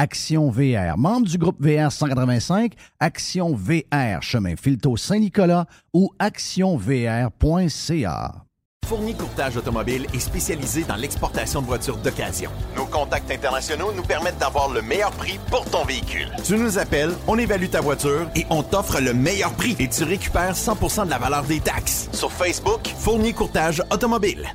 Action VR, membre du groupe VR 185, Action VR, chemin Filto Saint-Nicolas ou actionvr.ca. Fournier Courtage Automobile est spécialisé dans l'exportation de voitures d'occasion. Nos contacts internationaux nous permettent d'avoir le meilleur prix pour ton véhicule. Tu nous appelles, on évalue ta voiture et on t'offre le meilleur prix et tu récupères 100% de la valeur des taxes. Sur Facebook, Fournier Courtage Automobile.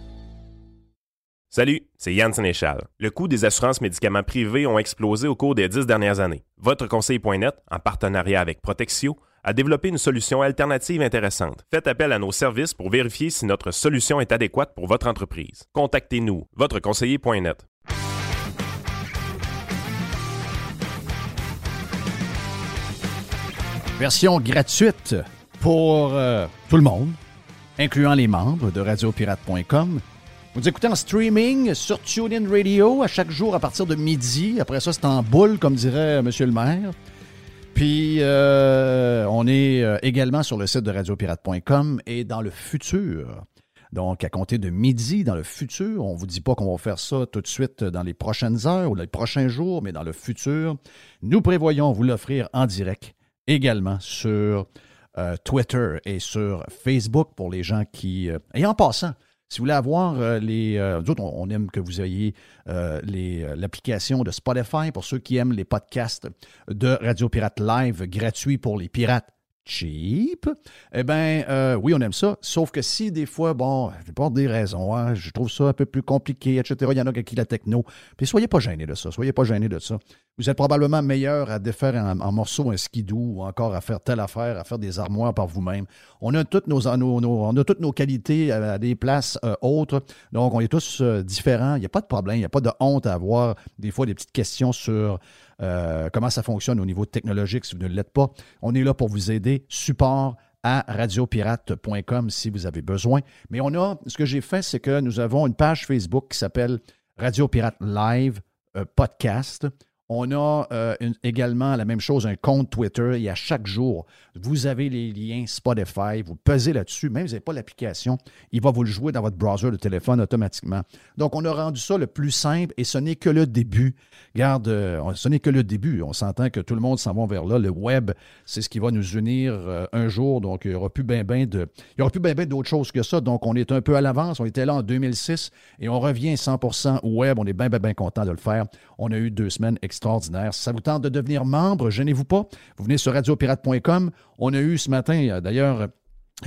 Salut, c'est Yann Sénéchal. Le coût des assurances médicaments privés ont explosé au cours des dix dernières années. Votre conseil.net, en partenariat avec Protexio, a développé une solution alternative intéressante. Faites appel à nos services pour vérifier si notre solution est adéquate pour votre entreprise. Contactez-nous, votreconseiller.net. Version gratuite pour euh, tout le monde, incluant les membres de radiopirate.com. Vous écoutez en streaming sur TuneIn Radio à chaque jour à partir de midi. Après ça, c'est en boule, comme dirait M. le maire. Puis, euh, on est euh, également sur le site de radiopirate.com et dans le futur. Donc, à compter de midi dans le futur, on ne vous dit pas qu'on va faire ça tout de suite dans les prochaines heures ou les prochains jours, mais dans le futur, nous prévoyons vous l'offrir en direct également sur euh, Twitter et sur Facebook pour les gens qui... et en passant, si vous voulez avoir euh, les. Euh, on, aime que vous ayez euh, l'application de Spotify pour ceux qui aiment les podcasts de Radio Pirate Live gratuits pour les pirates cheap, eh bien, euh, oui, on aime ça. Sauf que si des fois, bon, pour des raisons, hein, je trouve ça un peu plus compliqué, etc., il y en a qui la techno. Puis soyez pas gênés de ça. Soyez pas gênés de ça. Vous êtes probablement meilleur à défaire en, morceaux un skidoo ou encore à faire telle affaire, à faire des armoires par vous-même. On a toutes nos, on a toutes nos qualités à, des places euh, autres. Donc, on est tous euh, différents. Il n'y a pas de problème. Il n'y a pas de honte à avoir des fois des petites questions sur euh, comment ça fonctionne au niveau technologique si vous ne l'êtes pas. On est là pour vous aider. Support à radiopirate.com si vous avez besoin. Mais on a, ce que j'ai fait, c'est que nous avons une page Facebook qui s'appelle Radio Pirate Live euh, Podcast. On a euh, également la même chose, un compte Twitter et à chaque jour, vous avez les liens Spotify, vous pesez là-dessus, même si vous n'avez pas l'application, il va vous le jouer dans votre browser de téléphone automatiquement. Donc, on a rendu ça le plus simple et ce n'est que le début. Garde, euh, ce n'est que le début. On s'entend que tout le monde s'en va vers là. Le web, c'est ce qui va nous unir euh, un jour. Donc, il n'y aura plus bien ben plus bien ben d'autres choses que ça. Donc, on est un peu à l'avance. On était là en 2006 et on revient 100% web. On est bien, bien, bien content de le faire. On a eu deux semaines extraordinaires. Si ça vous tente de devenir membre, gênez-vous pas. Vous venez sur radiopirate.com. On a eu ce matin, euh, d'ailleurs,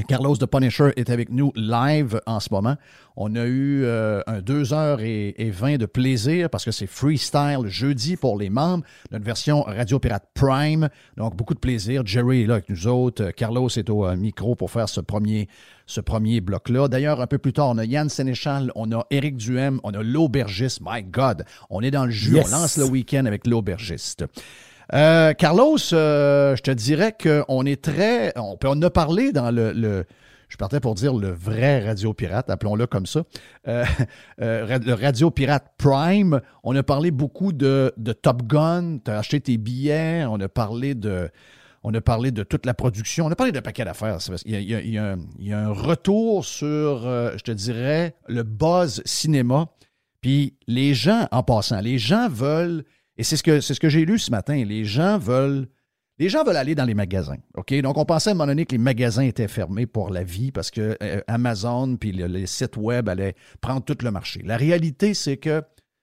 Carlos de Punisher est avec nous live en ce moment. On a eu euh, un 2 heures et, 20 de plaisir parce que c'est freestyle jeudi pour les membres. Notre version Radio Pirate Prime. Donc, beaucoup de plaisir. Jerry est là avec nous autres. Carlos est au euh, micro pour faire ce premier, ce premier bloc-là. D'ailleurs, un peu plus tard, on a Yann Sénéchal, on a Éric Duhem, on a l'aubergiste. My God, on est dans le jus. On lance le week-end avec l'aubergiste. Euh, Carlos, euh, je te dirais qu'on est très. On, peut a parlé dans le, je partais pour dire le vrai Radio Pirate, appelons-le comme ça. Euh, le Radio Pirate Prime, on a parlé beaucoup de, Top Gun, tu as acheté tes billets, on a parlé de. On a parlé de toute la production. On a parlé d'un paquet d'affaires. Il, y a un retour sur, je te dirais, le buzz cinéma Puis les gens, en passant, les gens veulent, et c'est ce que, j'ai lu ce matin, les gens veulent les gens veulent aller dans les magasins. OK? Donc, on pensait à un moment donné que les magasins étaient fermés pour la vie parce que euh, Amazon puis les sites web allaient prendre tout le marché. La réalité, c'est que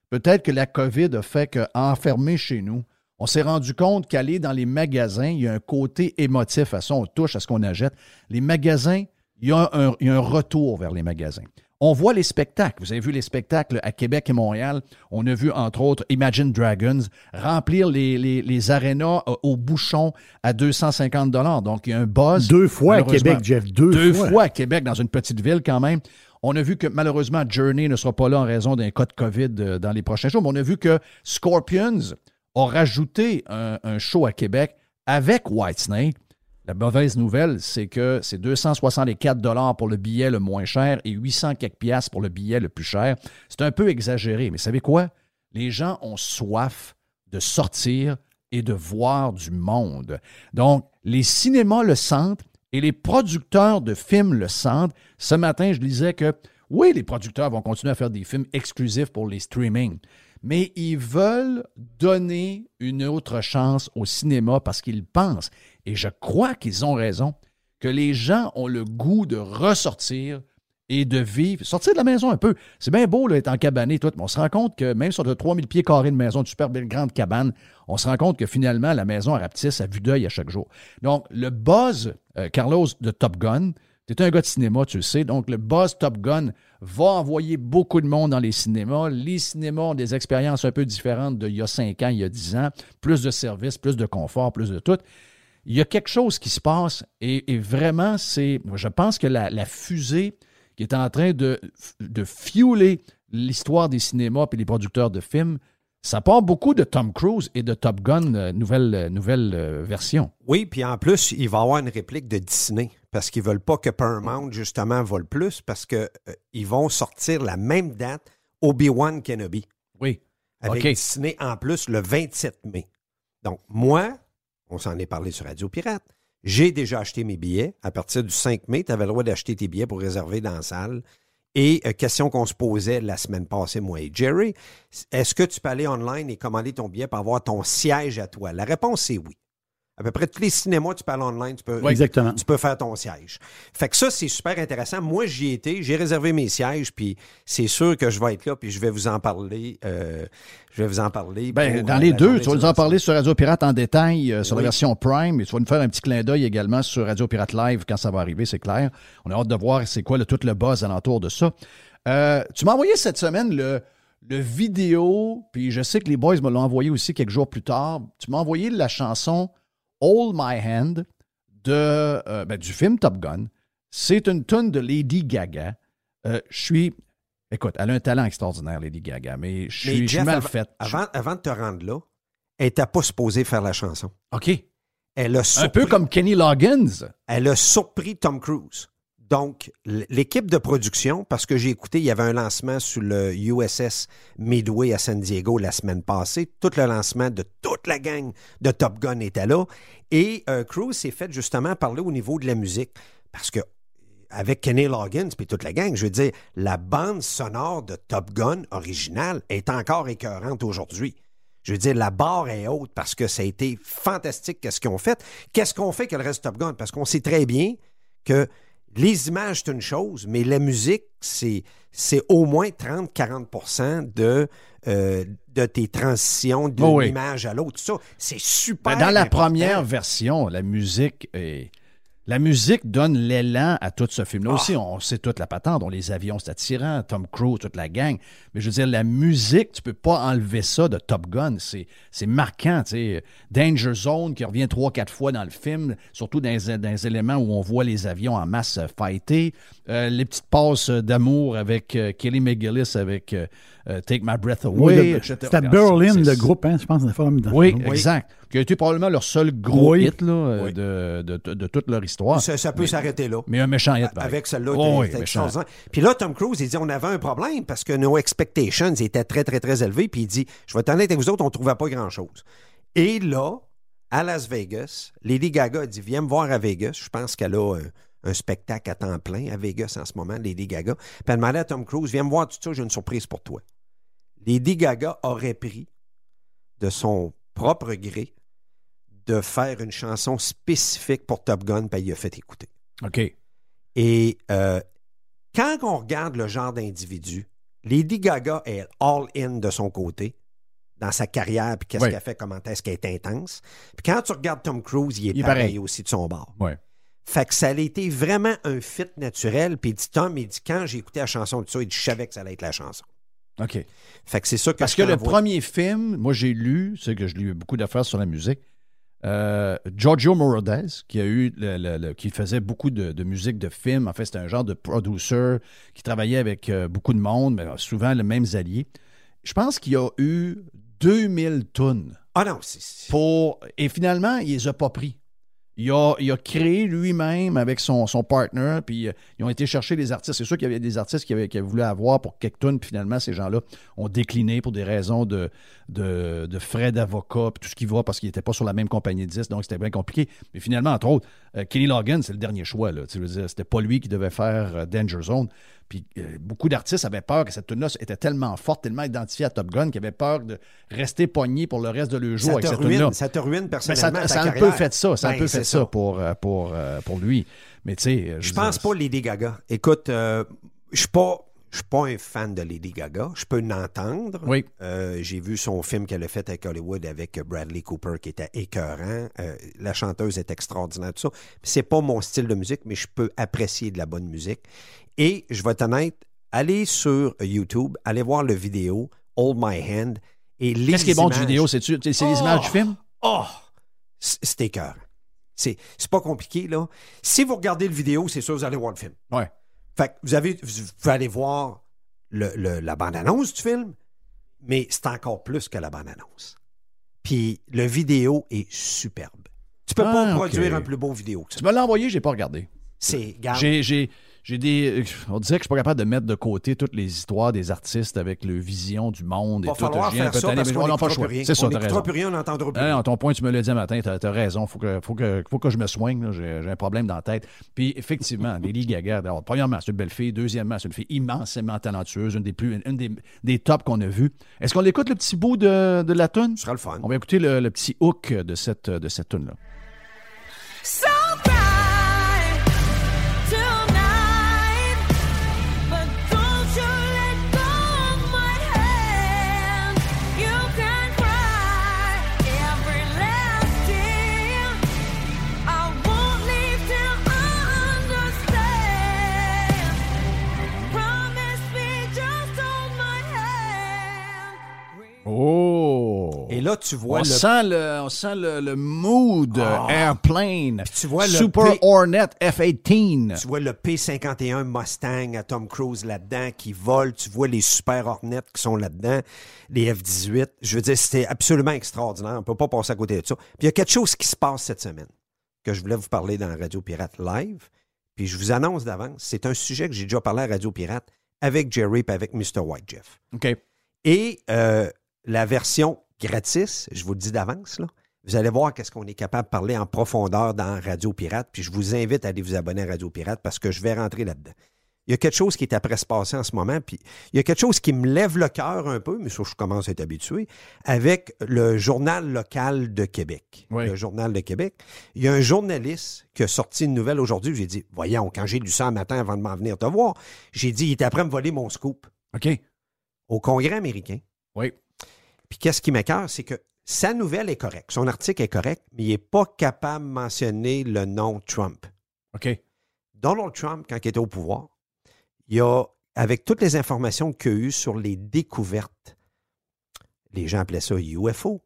peut-être que la COVID a fait qu'enfermé chez nous, on s'est rendu compte qu'aller dans les magasins, il y a un côté émotif à ça, on touche à ce qu'on achète. Les magasins, il y, a un, il y a un retour vers les magasins. On voit les spectacles. Vous avez vu les spectacles à Québec et Montréal? On a vu, entre autres, Imagine Dragons remplir les, les, les arénas euh, au bouchon à 250 Donc, il y a un buzz. Deux fois à Québec, Jeff. Deux, deux fois. à Québec, dans une petite ville quand même. On a vu que malheureusement, Journey ne sera pas là en raison d'un cas de COVID euh, dans les prochains jours. Mais on a vu que Scorpions a rajouté un, show à Québec avec Whitesnake. La mauvaise nouvelle, c'est que c'est 264 dollars pour le billet le moins cher et 800 quelques piastres pour le billet le plus cher. C'est un peu exagéré, mais savez quoi? Les gens ont soif de sortir et de voir du monde. Donc, les cinémas le sentent et les producteurs de films le sentent. Ce matin, je disais que oui, les producteurs vont continuer à faire des films exclusifs pour les streamings, mais ils veulent donner une autre chance au cinéma parce qu'ils pensent et je crois qu'ils ont raison, que les gens ont le goût de ressortir et de vivre, sortir de la maison un peu. C'est bien beau d'être en cabane et tout, mais on se rend compte que même sur de 3000 pieds carrés de maison, une super belle grande cabane, on se rend compte que finalement, la maison rapetisse à vue d'œil à chaque jour. Donc, le buzz, euh, Carlos, de Top Gun, tu es un gars de cinéma, tu le sais, donc le buzz Top Gun va envoyer beaucoup de monde dans les cinémas. Les cinémas ont des expériences un peu différentes d'il y a 5 ans, il y a 10 ans, plus de services, plus de confort, plus de tout il y a quelque chose qui se passe et, vraiment, c'est, je pense que la, fusée qui est en train de, fueler l'histoire des cinémas et les producteurs de films, ça part beaucoup de Tom Cruise et de Top Gun, euh, nouvelle, euh, nouvelle euh, version. Oui, puis en plus, il va avoir une réplique de Disney parce qu'ils ne veulent pas que Paramount, justement, vole plus parce qu'ils vont sortir la même date Obi-Wan Kenobi. Oui. Avec Disney en plus le 27 mai. Donc, moi, on s'en est parlé sur Radio Pirate. J'ai déjà acheté mes billets. À partir du 5 mai, tu avais le droit d'acheter tes billets pour réserver dans la salle. Et euh, question qu'on se posait la semaine passée, moi et Jerry, est-ce que tu peux aller online et commander ton billet pour avoir ton siège à toi? La réponse, c'est oui à peu près tous les cinémas, tu parles online, tu peux, exactement. tu peux faire ton siège. Fait que ça, c'est super intéressant. Moi, j'y étais, j'ai réservé mes sièges, puis c'est sûr que je vais être là, puis je vais vous en parler. Euh, je vais vous en parler. Ben, dans les deux, tu vas nous en parler sur Radio Pirate en détail, euh, sur la version Prime, et tu vas nous faire un petit clin d'œil également sur Radio Pirate Live quand ça va arriver, c'est clair. On a hâte de voir c'est quoi le, tout le buzz alentour de ça. Euh, tu m'as envoyé cette semaine le, le vidéo, puis je sais que les boys me l'ont envoyé aussi quelques jours plus tard. Tu m'as envoyé la chanson Hold My Hand de, euh, ben, du film Top Gun. C'est une tonne de Lady Gaga. Euh, je suis. Écoute, elle a un talent extraordinaire, Lady Gaga, mais je suis, mal faite. Avant, avant de te rendre là, elle n'était pas supposée faire la chanson. OK. Elle a un peu comme Kenny Loggins. Elle a surpris Tom Cruise. Donc, l'équipe de production, parce que j'ai écouté, il y avait un lancement sur le USS Midway à San Diego la semaine passée. Tout le lancement de toute la gang de Top Gun était là. Et euh, Cruise s'est fait justement parler au niveau de la musique. Parce que avec Kenny Loggins puis toute la gang, je veux dire, la bande sonore de Top Gun originale est encore écœurante aujourd'hui. Je veux dire, la barre est haute parce que ça a été fantastique qu'est-ce qu'ils ont fait. Qu'est-ce qu'on fait que le reste de Top Gun? Parce qu'on sait très bien que les images, c'est une chose, mais la musique, c'est, c'est au moins 30-40 de, euh, de tes transitions d'une oh image à l'autre. Ça, c'est super. dans la première version, la musique est la musique donne l'élan à tout ce film-là. Aussi, ah. on sait toute la patente, on les avions, c'est attirant, Tom Cruise, toute la gang. Mais je veux dire, la musique, tu peux pas enlever ça de Top Gun. C'est, c'est marquant, tu sais. Danger Zone qui revient trois, quatre fois dans le film, surtout dans les, éléments où on voit les avions en masse fighter. Euh, les petites passes d'amour avec euh, Kelly McGillis, avec euh, Take My Breath Away, C'était Berlin, le groupe, hein, je pense, Oui, exact qui a été probablement leur seul gros hit là, de, de, de, toute leur histoire. Ça, peut s'arrêter là. Mais un méchant hit. Avec celle-là, oh, oui, Puis là, Tom Cruise, il dit on avait un problème parce que nos expectations étaient très, très, très élevées. Puis il dit je vais t'en avec vous autres, on ne trouvait pas grand-chose. Et là, à Las Vegas, Lady Gaga a dit viens me voir à Vegas. Je pense qu'elle a un, spectacle à temps plein à Vegas en ce moment, Lady Gaga. Puis elle demandait à Tom Cruise viens me voir tout ça, j'ai une surprise pour toi. Lady Gaga aurait pris de son propre gré de faire une chanson spécifique pour Top Gun, puis il a fait écouter. OK. Et euh, quand on regarde le genre d'individu, Lady Gaga est all-in de son côté dans sa carrière, puis qu'est-ce Oui. qu'elle fait, comment est-ce qu'elle est intense. Puis quand tu regardes Tom Cruise, il est, Il est pareil, pareil. aussi de son bord. Ouais. Fait que ça a été vraiment un fit naturel. Puis il dit, Tom, il dit, quand j'ai écouté la chanson de ça, il dit, je savais que ça allait être la chanson. OK. Fait que c'est ça que Parce je que le premier film, moi j'ai lu, c'est que je lis beaucoup d'affaires sur la musique. euh, Giorgio Moroder, qui a eu le- le- le- qui faisait beaucoup de, de musique de film. En fait, c'était un genre de producer qui travaillait avec euh, beaucoup de monde, mais souvent les mêmes alliés. Je pense qu'il y a eu 2000 tonnes Ah non, c'est- pour. Et finalement, il les a pas pris. Il a, créé lui-même avec son, son partner, puis euh, ils ont été chercher les artistes. C'est sûr qu'il y avait des artistes qui avaient, avoir pour quelques puis finalement, ces gens-là ont décliné pour des raisons de, frais d'avocat, puis tout ce qui va, parce qu'ils n'étaient pas sur la même compagnie de disques, donc c'était bien compliqué. Mais finalement, entre autres, euh, Kenny Logan, c'est le dernier choix. Tu veux dire, c'était pas lui qui devait faire euh, Danger Zone. Puis euh, beaucoup d'artistes avaient peur que cette tune là était tellement forte, tellement identifiée à Top Gun, qu'ils avaient peur de rester pognés pour le reste de leur jour ça, avec te cette tune-là. ça te ruine Mais ça, personnellement ta ça a un peu carrière. fait ça. Ça a un Ben, peu fait ça, pour, euh, pour, euh, pour lui. Mais tu sais. Je veux pense pas Lady Gaga. Écoute, euh, je suis pas... Je suis pas un fan de Lady Gaga. Je peux l'entendre. Oui. Euh, J'ai vu son film qu'elle a fait avec Hollywood avec Bradley Cooper qui était écœurant. Euh, la chanteuse est extraordinaire, tout ça. C'est pas mon style de musique, mais je peux apprécier de la bonne musique. Et je vais être honnête, allez sur YouTube, allez voir le vidéo Hold My Hand et les Qu'est-ce qui est bon du vidéo? C'est c'est les Oh! images du film? Oh! C'est écœurant. C'est pas compliqué, là. Si vous regardez le vidéo, c'est sûr que vous allez voir le film. Ouais. Fait que vous, avez, vous pouvez aller voir le- le- la bande-annonce du film, mais c'est encore plus que la bande-annonce. Puis le vidéo est superbe. Tu peux pas Ah, ok. produire un plus beau vidéo que ça. Tu me l'as envoyé, j'ai pas regardé. C'est, garde, J'ai, j'ai, des. On dirait que je suis pas capable de mettre de côté toutes les histoires des artistes avec le vision du monde et va tout. Je viens ça parce on n'a pas le choix. C'est ça, t'as plus rien, on n'entendra plus non, ton point, tu me l'as dit un matin, t'as, t'as raison. Faut que, faut, que, faut que je me soigne. là. J'ai, j'ai un problème dans la tête. Puis, effectivement, Lady Gaga, d'abord, premièrement, c'est une belle fille. Deuxièmement, c'est une fille immensément talentueuse, une des plus, une des, des tops qu'on a vues. Est-ce qu'on écoute le petit bout de, de la tune? Ce sera le fun. On va écouter le, le petit hook de cette, de cette tune-là. So bright Oh! Et là, tu vois on, le sent le, on sent le, le mood euh, Airplane. tu vois le Super P- Hornet F-18. Tu vois le P-51 Mustang à Tom Cruise là-dedans qui vole. Tu vois les Super Hornets qui sont là-dedans, les F-18. Je veux dire, c'était absolument extraordinaire. On ne peut pas passer à côté de ça. Puis il y a quelque chose qui se passe cette semaine que je voulais vous parler dans Radio Pirate Live. Puis je vous annonce d'avance, c'est un sujet que j'ai déjà parlé à Radio Pirate avec Jerry et avec Mr. White Jeff. OK. Et euh, la version gratis, je vous le dis d'avance, là, vous allez voir qu'est-ce qu'on est capable de parler en profondeur dans Radio Pirate. Puis je vous invite à aller vous abonner à Radio Pirate parce que je vais rentrer là-dedans. Il y a quelque chose qui est après se passer en ce moment, puis il y a quelque chose qui me lève le cœur un peu, mais ça, je commence à être habitué, avec le Journal local de Québec. Oui. Le Journal de Québec. Il y a un journaliste qui a sorti une nouvelle aujourd'hui. J'ai dit, voyons, quand j'ai lu ça un matin avant de m'en venir te voir, j'ai dit, il est après me voler mon scoop OK. au Congrès américain. Oui. Puis qu'est-ce qui m'écœure, c'est que sa nouvelle est correcte, son article est correct, mais il n'est pas capable de mentionner le nom Trump. OK. Donald Trump, quand il était au pouvoir, il a, avec toutes les informations qu'il a eues sur les découvertes, les gens appelaient ça UFO,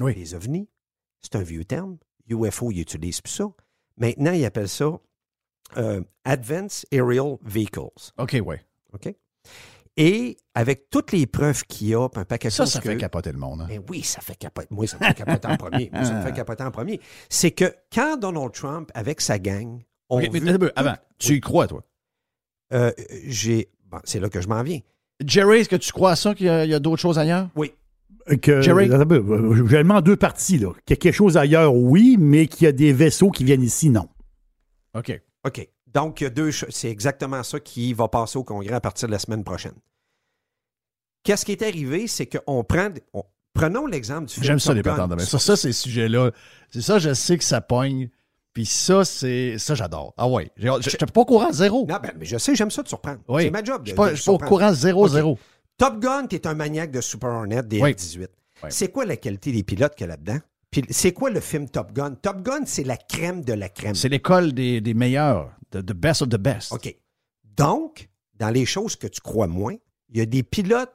Oui. les ovnis. C'est un vieux terme. UFO, ils utilisent plus ça. Maintenant, ils appellent ça euh, Advanced Aerial Vehicles. OK, ouais. OK? Et avec toutes les preuves qu'il y a, puis un paquet de Ça, choses ça fait que- capoter le monde. hein. ben oui, ça fait capoter. Moi, ça me fait capoter en premier. Moi, ça me fait capoter en premier. C'est que quand Donald Trump, avec sa gang, ont OK, mais avant, tu y crois, toi? Euh, j'ai. bon, c'est là que je m'en viens. Jerry, est-ce que tu crois à ça qu'il y a, il y a d'autres choses ailleurs? Oui. Que, Jerry? Euh, J'ai vraiment deux parties. Là. Qu'il y a quelque chose ailleurs, oui, mais qu'il y a des vaisseaux qui viennent ici, non. OK. OK. Donc, il y a deux choses. C'est exactement ça qui va passer au Congrès à partir de la semaine prochaine. Qu'est-ce qui est arrivé, c'est qu'on prend. on- prenons l'exemple du film. J'aime ça, Top les patentes de main. Ça, ça, ces sujets-là, c'est ça, je sais que ça pogne. Puis ça, c'est. Ça, j'adore. Ah ouais. Je n'étais pas au courant zéro. Non, ben, mais je sais, j'aime ça de surprendre. Oui. C'est ma job. Je de- suis pas, au courant zéro, zéro. Top Gun, tu es un maniaque de Super Hornet des Oui. F-18. Oui. C'est quoi la qualité des pilotes qu'il y a là-dedans? Puis c'est quoi le film Top Gun? Top Gun, c'est la crème de la crème. C'est l'école des, des meilleurs, the, the best of the best. OK. Donc, dans les choses que tu crois moins, il y a des pilotes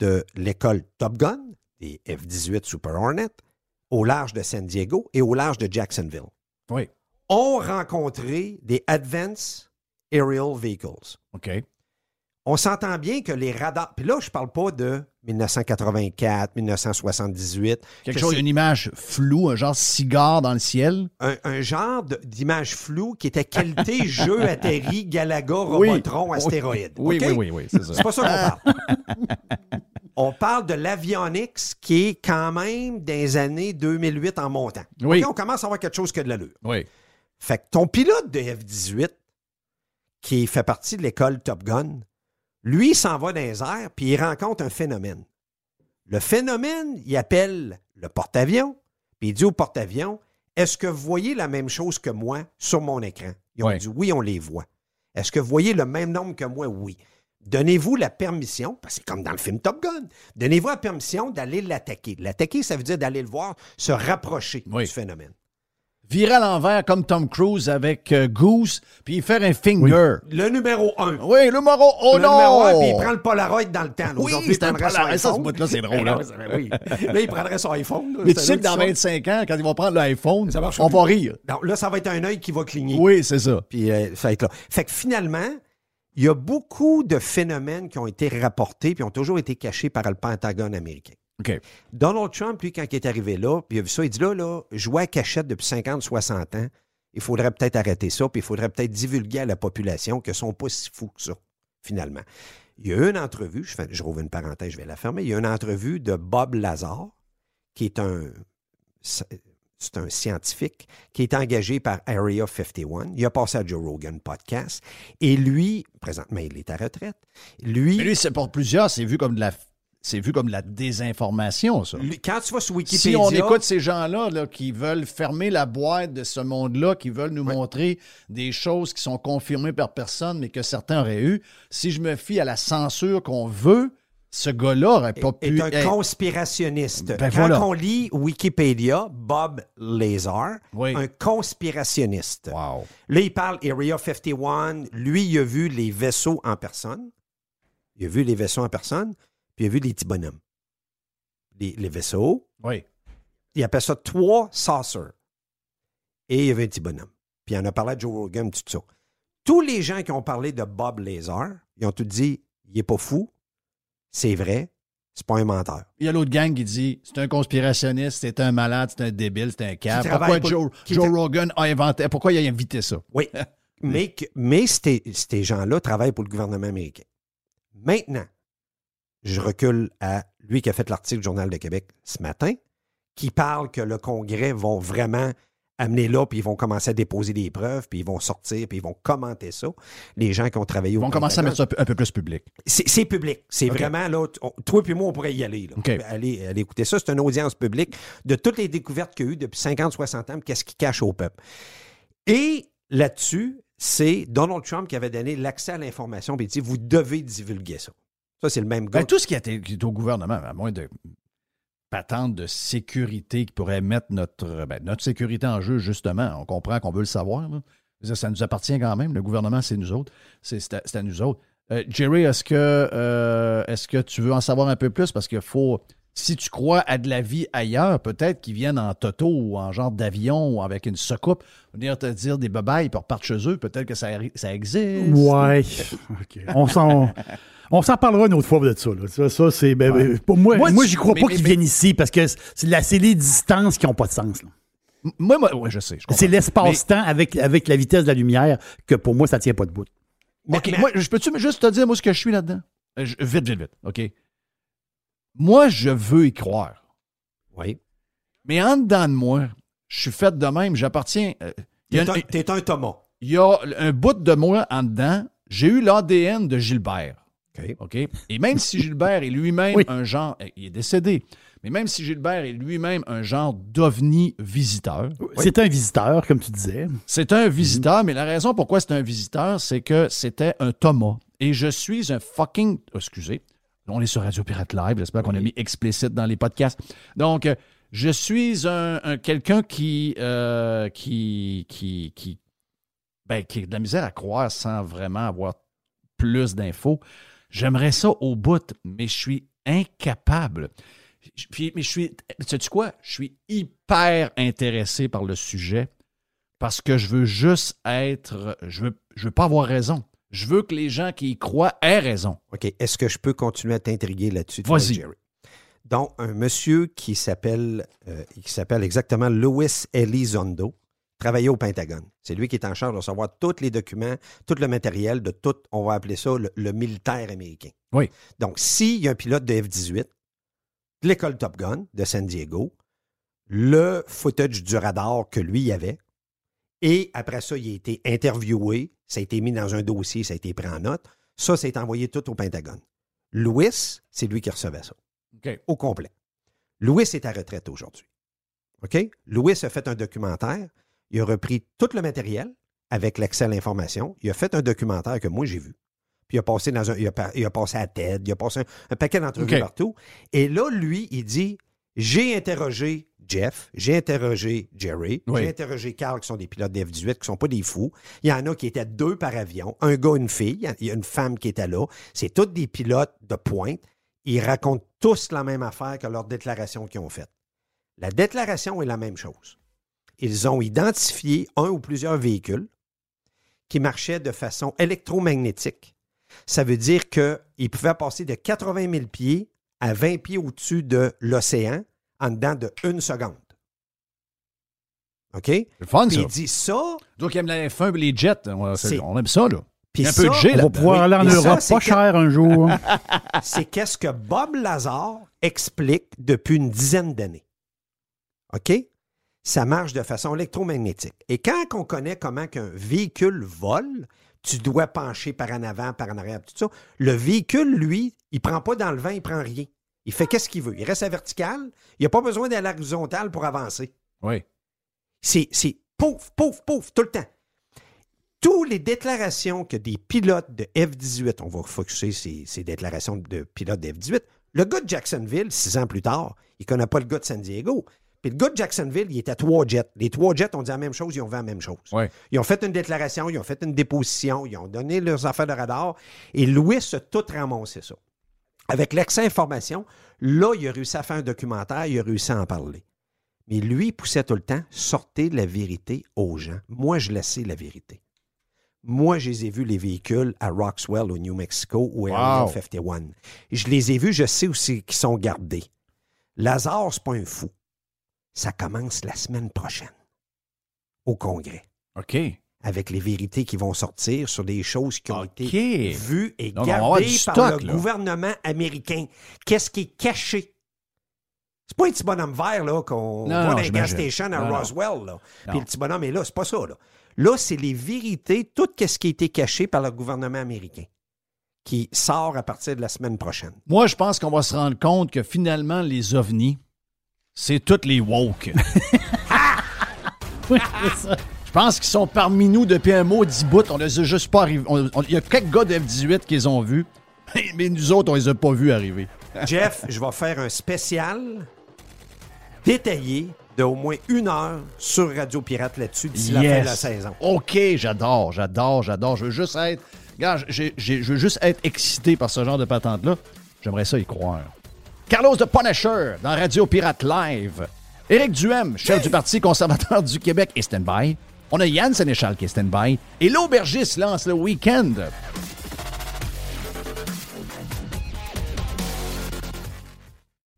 de l'école Top Gun, des F-18 Super Hornet, au large de San Diego et au large de Jacksonville, Oui. ont rencontré des Advanced Aerial Vehicles. OK. On s'entend bien que les radars. Puis là, je parle pas de 1984, 1978. Quelque que chose, une image floue, un genre cigare dans le ciel. Un, un genre d'image floue qui était qualité jeu atterri Galaga Oui. Robotron astéroïde. Oui, oui, oui, oui, c'est ça. C'est pas ça qu'on parle. On parle de l'avionics qui est quand même des années 2008 en montant. Oui. On commence à avoir quelque chose qui a de l'allure. Oui. Fait que ton pilote de F-18, qui fait partie de l'école Top Gun, lui, il s'en va dans les airs, puis il rencontre un phénomène. Le phénomène, il appelle le porte-avions, puis il dit au porte-avions Est-ce que vous voyez la même chose que moi sur mon écran? Ils ont dit Oui, on les voit. Est-ce que vous voyez le même nombre que moi? Oui. Donnez-vous la permission, parce que c'est comme dans le film Top Gun, donnez-vous la permission d'aller l'attaquer. L'attaquer, ça veut dire d'aller le voir, se rapprocher Oui. du phénomène. Virer à l'envers comme Tom Cruise avec euh, Goose, puis faire un finger. Le numéro un. Oui, le moro. Oh le non! numéro un, puis il prend le Polaroid dans le temps. là. Oui, il prendrait son Polaroid. Ça, ce iPhone. bout-là, c'est drôle, Ben hein? oui. Là, il prendrait son iPhone. là. Mais tu sais que dans autre 25 ans, quand ils vont prendre l'iPhone, on va rire. Non, là, ça va être un œil qui va cligner. Oui, c'est ça. Puis euh, ça va être là. Fait que finalement, il y a beaucoup de phénomènes qui ont été rapportés puis ont toujours été cachés par le Pentagone américain. Donald Trump, lui, quand il est arrivé là, puis il a vu ça, il dit là, là, jouer à cachette depuis 50, 60 ans, il faudrait peut-être arrêter ça, puis il faudrait peut-être divulguer à la population qu'ils ne sont pas si fous que ça, finalement. Il y a eu une entrevue, je, fais, je rouvre une parenthèse, je vais la fermer, il y a une entrevue de Bob Lazar, qui est un, c'est un scientifique qui est engagé par Area 51. Il a passé à Joe Rogan Podcast. Et lui, présentement, il est à retraite. Lui, Mais lui, c'est pour plusieurs, c'est vu comme de la, c'est vu comme de la désinformation, ça. quand tu vas sur Si Wikipédia... on écoute ces gens-là là, qui veulent fermer la boîte de ce monde-là, qui veulent nous montrer des choses qui sont confirmées par personne, mais que certains auraient eu, si je me fie à la censure qu'on veut, ce gars-là aurait pas est pu un être- conspirationniste. Ben Quand voilà. on lit Wikipédia, Bob Lazar, Oui. un conspirationniste. Wow. Là, il parle Area 51. Lui, il a vu les vaisseaux en personne. Il a vu les vaisseaux en personne, puis il a vu les petits bonhommes. Les, les vaisseaux, Oui. il appelle ça trois saucers. Et il y avait un petit bonhomme. Puis il en a parlé à Joe Rogan, tout ça. Tous les gens qui ont parlé de Bob Lazar, ils ont tout dit il est pas fou, c'est vrai, c'est pas un menteur. Il y a l'autre gang qui dit c'est un conspirationniste, c'est un malade, c'est un débile, c'est un cave. Pourquoi pour- Joe, qui Joe tra- Rogan a inventé, pourquoi il a invité ça? Oui. mais mais ces, ces gens-là travaillent pour le gouvernement américain. Maintenant, je recule à lui qui a fait l'article du Journal de Québec ce matin, qui parle que le Congrès vont vraiment amener là, puis ils vont commencer à déposer des preuves, puis ils vont sortir, puis ils vont commenter ça. Les gens qui ont travaillé Ils au vont commencer à mettre ça un peu, plus public. C'est public. C'est vraiment là. on- toi puis moi, on pourrait y aller. Là. Aller, aller écouter ça. C'est une audience publique de toutes les découvertes qu'il y a eu depuis 50, 60 ans, qu'est-ce qui cache au peuple. Et là-dessus, c'est Donald Trump qui avait donné l'accès à l'information, puis il dit vous devez divulguer ça. Ça, c'est le même gars. Ben, tout ce qui est au gouvernement, à moins de patentes de sécurité qui pourrait mettre notre, ben, notre sécurité en jeu, justement. On comprend qu'on veut le savoir. là. Ça nous appartient quand même. Le gouvernement, c'est nous autres. C'est à, à nous autres. Euh, Jerry, est-ce que, euh, que tu veux en savoir un peu plus? Parce qu'il faut. Si tu crois à de la vie ailleurs, peut-être qu'ils viennent en toto ou en genre d'avion ou avec une secoupe, venir te dire des babayes puis repartent chez eux. Peut-être que ça, ça existe. Ouais. OK. On s'en. On s'en parlera une autre fois de ça. là. Ça, ça, c'est. ben, ben, pour moi, Moi, moi, j'y crois mais- pas qu'ils viennent ici parce que c'est les distances qui n'ont pas de sens. là. Moi, moi ouais, je sais. C'est l'espace-temps avec, avec la vitesse de la lumière que pour moi, ça tient pas debout. Mais- OK, mais- moi, je peux-tu juste te dire, moi, ce que je suis là-dedans? Euh, vite, vite, vite, OK? Moi, je veux y croire. Oui. Mais en dedans de moi, je suis fait de même, j'appartiens... euh, T'es un, un Thomas. il y a un bout de moi en dedans, j'ai eu l'ADN de Gilbert. OK. OK? Et même si Gilbert est lui-même Oui. un genre. eh, Il est décédé. Mais même si Gilbert est lui-même un genre d'ovni visiteur, C'est un visiteur, comme tu disais. c'est un visiteur, mais la raison pourquoi c'est un visiteur, c'est que c'était un Thomas. Et je suis un fucking. oh, excusez. On est sur Radio Pirate Live. J'espère qu'on a mis explicite dans les podcasts. Donc, euh, je suis un, un- quelqu'un qui, euh, qui, qui, qui, ben, qui a de la misère à croire sans vraiment avoir plus d'infos. J'aimerais ça au bout, mais je suis incapable. Puis, mais je suis. Sais-tu quoi? Je suis hyper intéressé par le sujet parce que je veux juste être. Je veux, je veux pas avoir raison. Je veux que les gens qui y croient aient raison. OK. Est-ce que je peux continuer à t'intriguer là-dessus? Vas-y. Donc, un monsieur qui s'appelle euh, qui s'appelle exactement Louis Elizondo travaillait au Pentagone. C'est lui qui est en charge de recevoir tous les documents, tout le matériel de tout, on va appeler ça le, le militaire américain. Oui. Donc, s'il y a un pilote de F-18, de l'école Top Gun de San Diego, le footage du radar que lui y avait, et après ça, il a été interviewé, ça a été mis dans un dossier, ça a été pris en note. Ça, ça a été envoyé tout au Pentagone. Louis, c'est lui qui recevait ça, au complet. Louis est à retraite aujourd'hui. OK? Louis a fait un documentaire. Il a repris tout le matériel avec l'accès à l'information. Il a fait un documentaire que moi, j'ai vu. Puis il a passé dans un. Il a, par- il a passé à TED, il a passé un, un paquet d'entrevues partout. Et là, lui, il dit J'ai interrogé Jeff, j'ai interrogé Jerry, Oui. j'ai interrogé Carl, qui sont des pilotes des F-18, qui sont pas des fous. Il y en a qui étaient deux par avion, un gars, une fille. Il y a- Il y a une femme qui était là. C'est tous des pilotes de pointe. Ils racontent tous la même affaire que leur déclaration qu'ils ont faite. La déclaration est la même chose. Ils ont identifié un ou plusieurs véhicules qui marchaient de façon électromagnétique. Ça veut dire qu'ils pouvaient passer de 80 000 pieds à 20 pieds au-dessus de l'océan en dedans de une seconde. OK? C'est le fun, ça. il dit ça, Donc, il aime la F1 et les jets. On, on aime ça, là. puis un ça, peu de On là. va pouvoir aller en Europe pas que- cher un jour. c'est qu'est-ce que Bob Lazar explique depuis une dizaine d'années. OK? Ça marche de façon électromagnétique. Et quand on connaît comment qu'un véhicule vole, tu dois pencher par en avant, par en arrière, tout ça. Le véhicule, lui, il prend pas dans le vent, il prend rien. Il fait qu'est-ce qu'il veut. Il reste à vertical. Il n'a pas besoin d'aller à l'horizontale pour avancer. Oui. C'est, c'est pouf, pouf, pouf, tout le temps. Toutes les déclarations que des pilotes de F-18, on va focuser ces, ces déclarations de pilotes de F-18, le gars de Jacksonville, six ans plus tard, il connaît pas le gars de San Diego. Puis le gars de Jacksonville, il était à trois jets. Les trois jets ont dit la même chose, ils ont vu la même chose. Ouais. Ils ont fait une déclaration, ils ont fait une déposition, ils ont donné leurs affaires de radar. Et Louis a tout ramassé ça. Avec l'accès à information, là, il a réussi à faire un documentaire, il a réussi à en parler. Mais lui, il poussait tout le temps, sortez la vérité aux gens. Moi, je laissais la vérité. Moi, je les ai vus, les véhicules, à Roxwell, au New Mexico, ou à Wow. Area 51. Je les ai vus, je sais aussi qu'ils sont gardés. Lazare, c'est pas un fou. Ça commence la semaine prochaine, au Congrès, OK. avec les vérités qui vont sortir sur des choses qui ont été vues et Donc, gardées par le là. gouvernement américain. Qu'est-ce qui est caché? C'est pas un petit bonhomme vert là, qu'on voit dans gas stations à Non. Roswell. Là. Puis le petit bonhomme est là, c'est pas ça. Là, là c'est les vérités, tout ce qui a été caché par le gouvernement américain, qui sort à partir de la semaine prochaine. Moi, je pense qu'on va se rendre compte que finalement, les ovnis, c'est toutes les woke. Oui, c'est ça. Je pense qu'ils sont parmi nous depuis un mot dix bouts. On les a juste pas arrivés. Il y a quelques gars de F-18 qui les ont vus, mais nous autres, on les a pas vus arriver. Jeff, je vais faire un spécial détaillé de au moins une heure sur Radio Pirate là-dessus d'ici la fin de la saison. OK, j'adore, j'adore, j'adore. Je veux juste être. Regarde, j'ai- j'ai- je veux juste être excité par ce genre de patente-là. J'aimerais ça y croire. Carlos de Punisher dans Radio Pirate Live. Éric Duhem, chef du Parti conservateur du Québec, est stand-by. On a Yann Sénéchal qui est stand-by. Et l'aubergiste lance le week-end.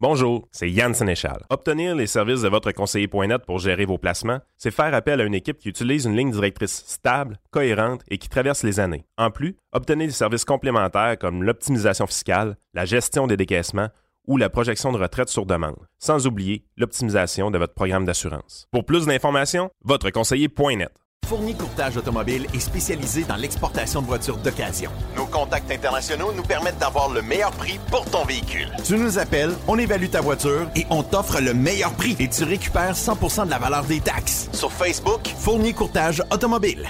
Bonjour, c'est Yann Sénéchal. Obtenir les services de votre conseiller.net pour gérer vos placements, c'est faire appel à une équipe qui utilise une ligne directrice stable, cohérente et qui traverse les années. En plus, obtenez des services complémentaires comme l'optimisation fiscale, la gestion des décaissements ou la projection de retraite sur demande, sans oublier l'optimisation de votre programme d'assurance. Pour plus d'informations, votre conseiller.net. Fournier Courtage Automobile est spécialisé dans l'exportation de voitures d'occasion. Nos contacts internationaux nous permettent d'avoir le meilleur prix pour ton véhicule. Tu nous appelles, on évalue ta voiture et on t'offre le meilleur prix et tu récupères 100% de la valeur des taxes. Sur Facebook, Fournier Courtage Automobile.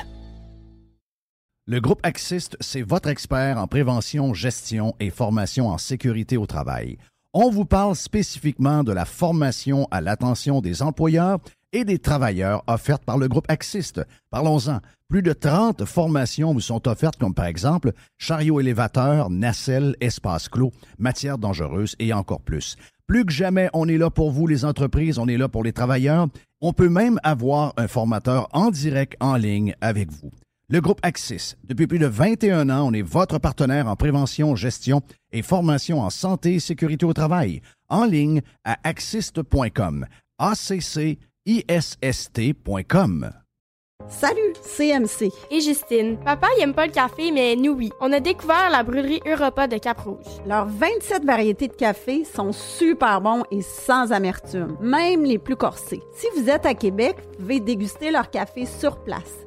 Le groupe Axist, c'est votre expert en prévention, gestion et formation en sécurité au travail. On vous parle spécifiquement de la formation à l'attention des employeurs et des travailleurs offertes par le groupe Axist. Parlons-en. Plus de 30 formations vous sont offertes, comme par exemple chariot élévateur, nacelle, espace clos, matières dangereuses et encore plus. Plus que jamais, on est là pour vous, les entreprises, on est là pour les travailleurs. On peut même avoir un formateur en direct en ligne avec vous. Le groupe Axis, depuis plus de 21 ans, on est votre partenaire en prévention, gestion et formation en santé et sécurité au travail. En ligne à axist.com. A-C-C-I-S-S-T.com. Salut, CMC. Et Justine. Papa, il aime pas le café, mais nous, oui. On a découvert la brûlerie Europa de Cap-Rouge. Leurs 27 variétés de café sont super bons et sans amertume, même les plus corsés. Si vous êtes à Québec, vous pouvez déguster leur café sur place.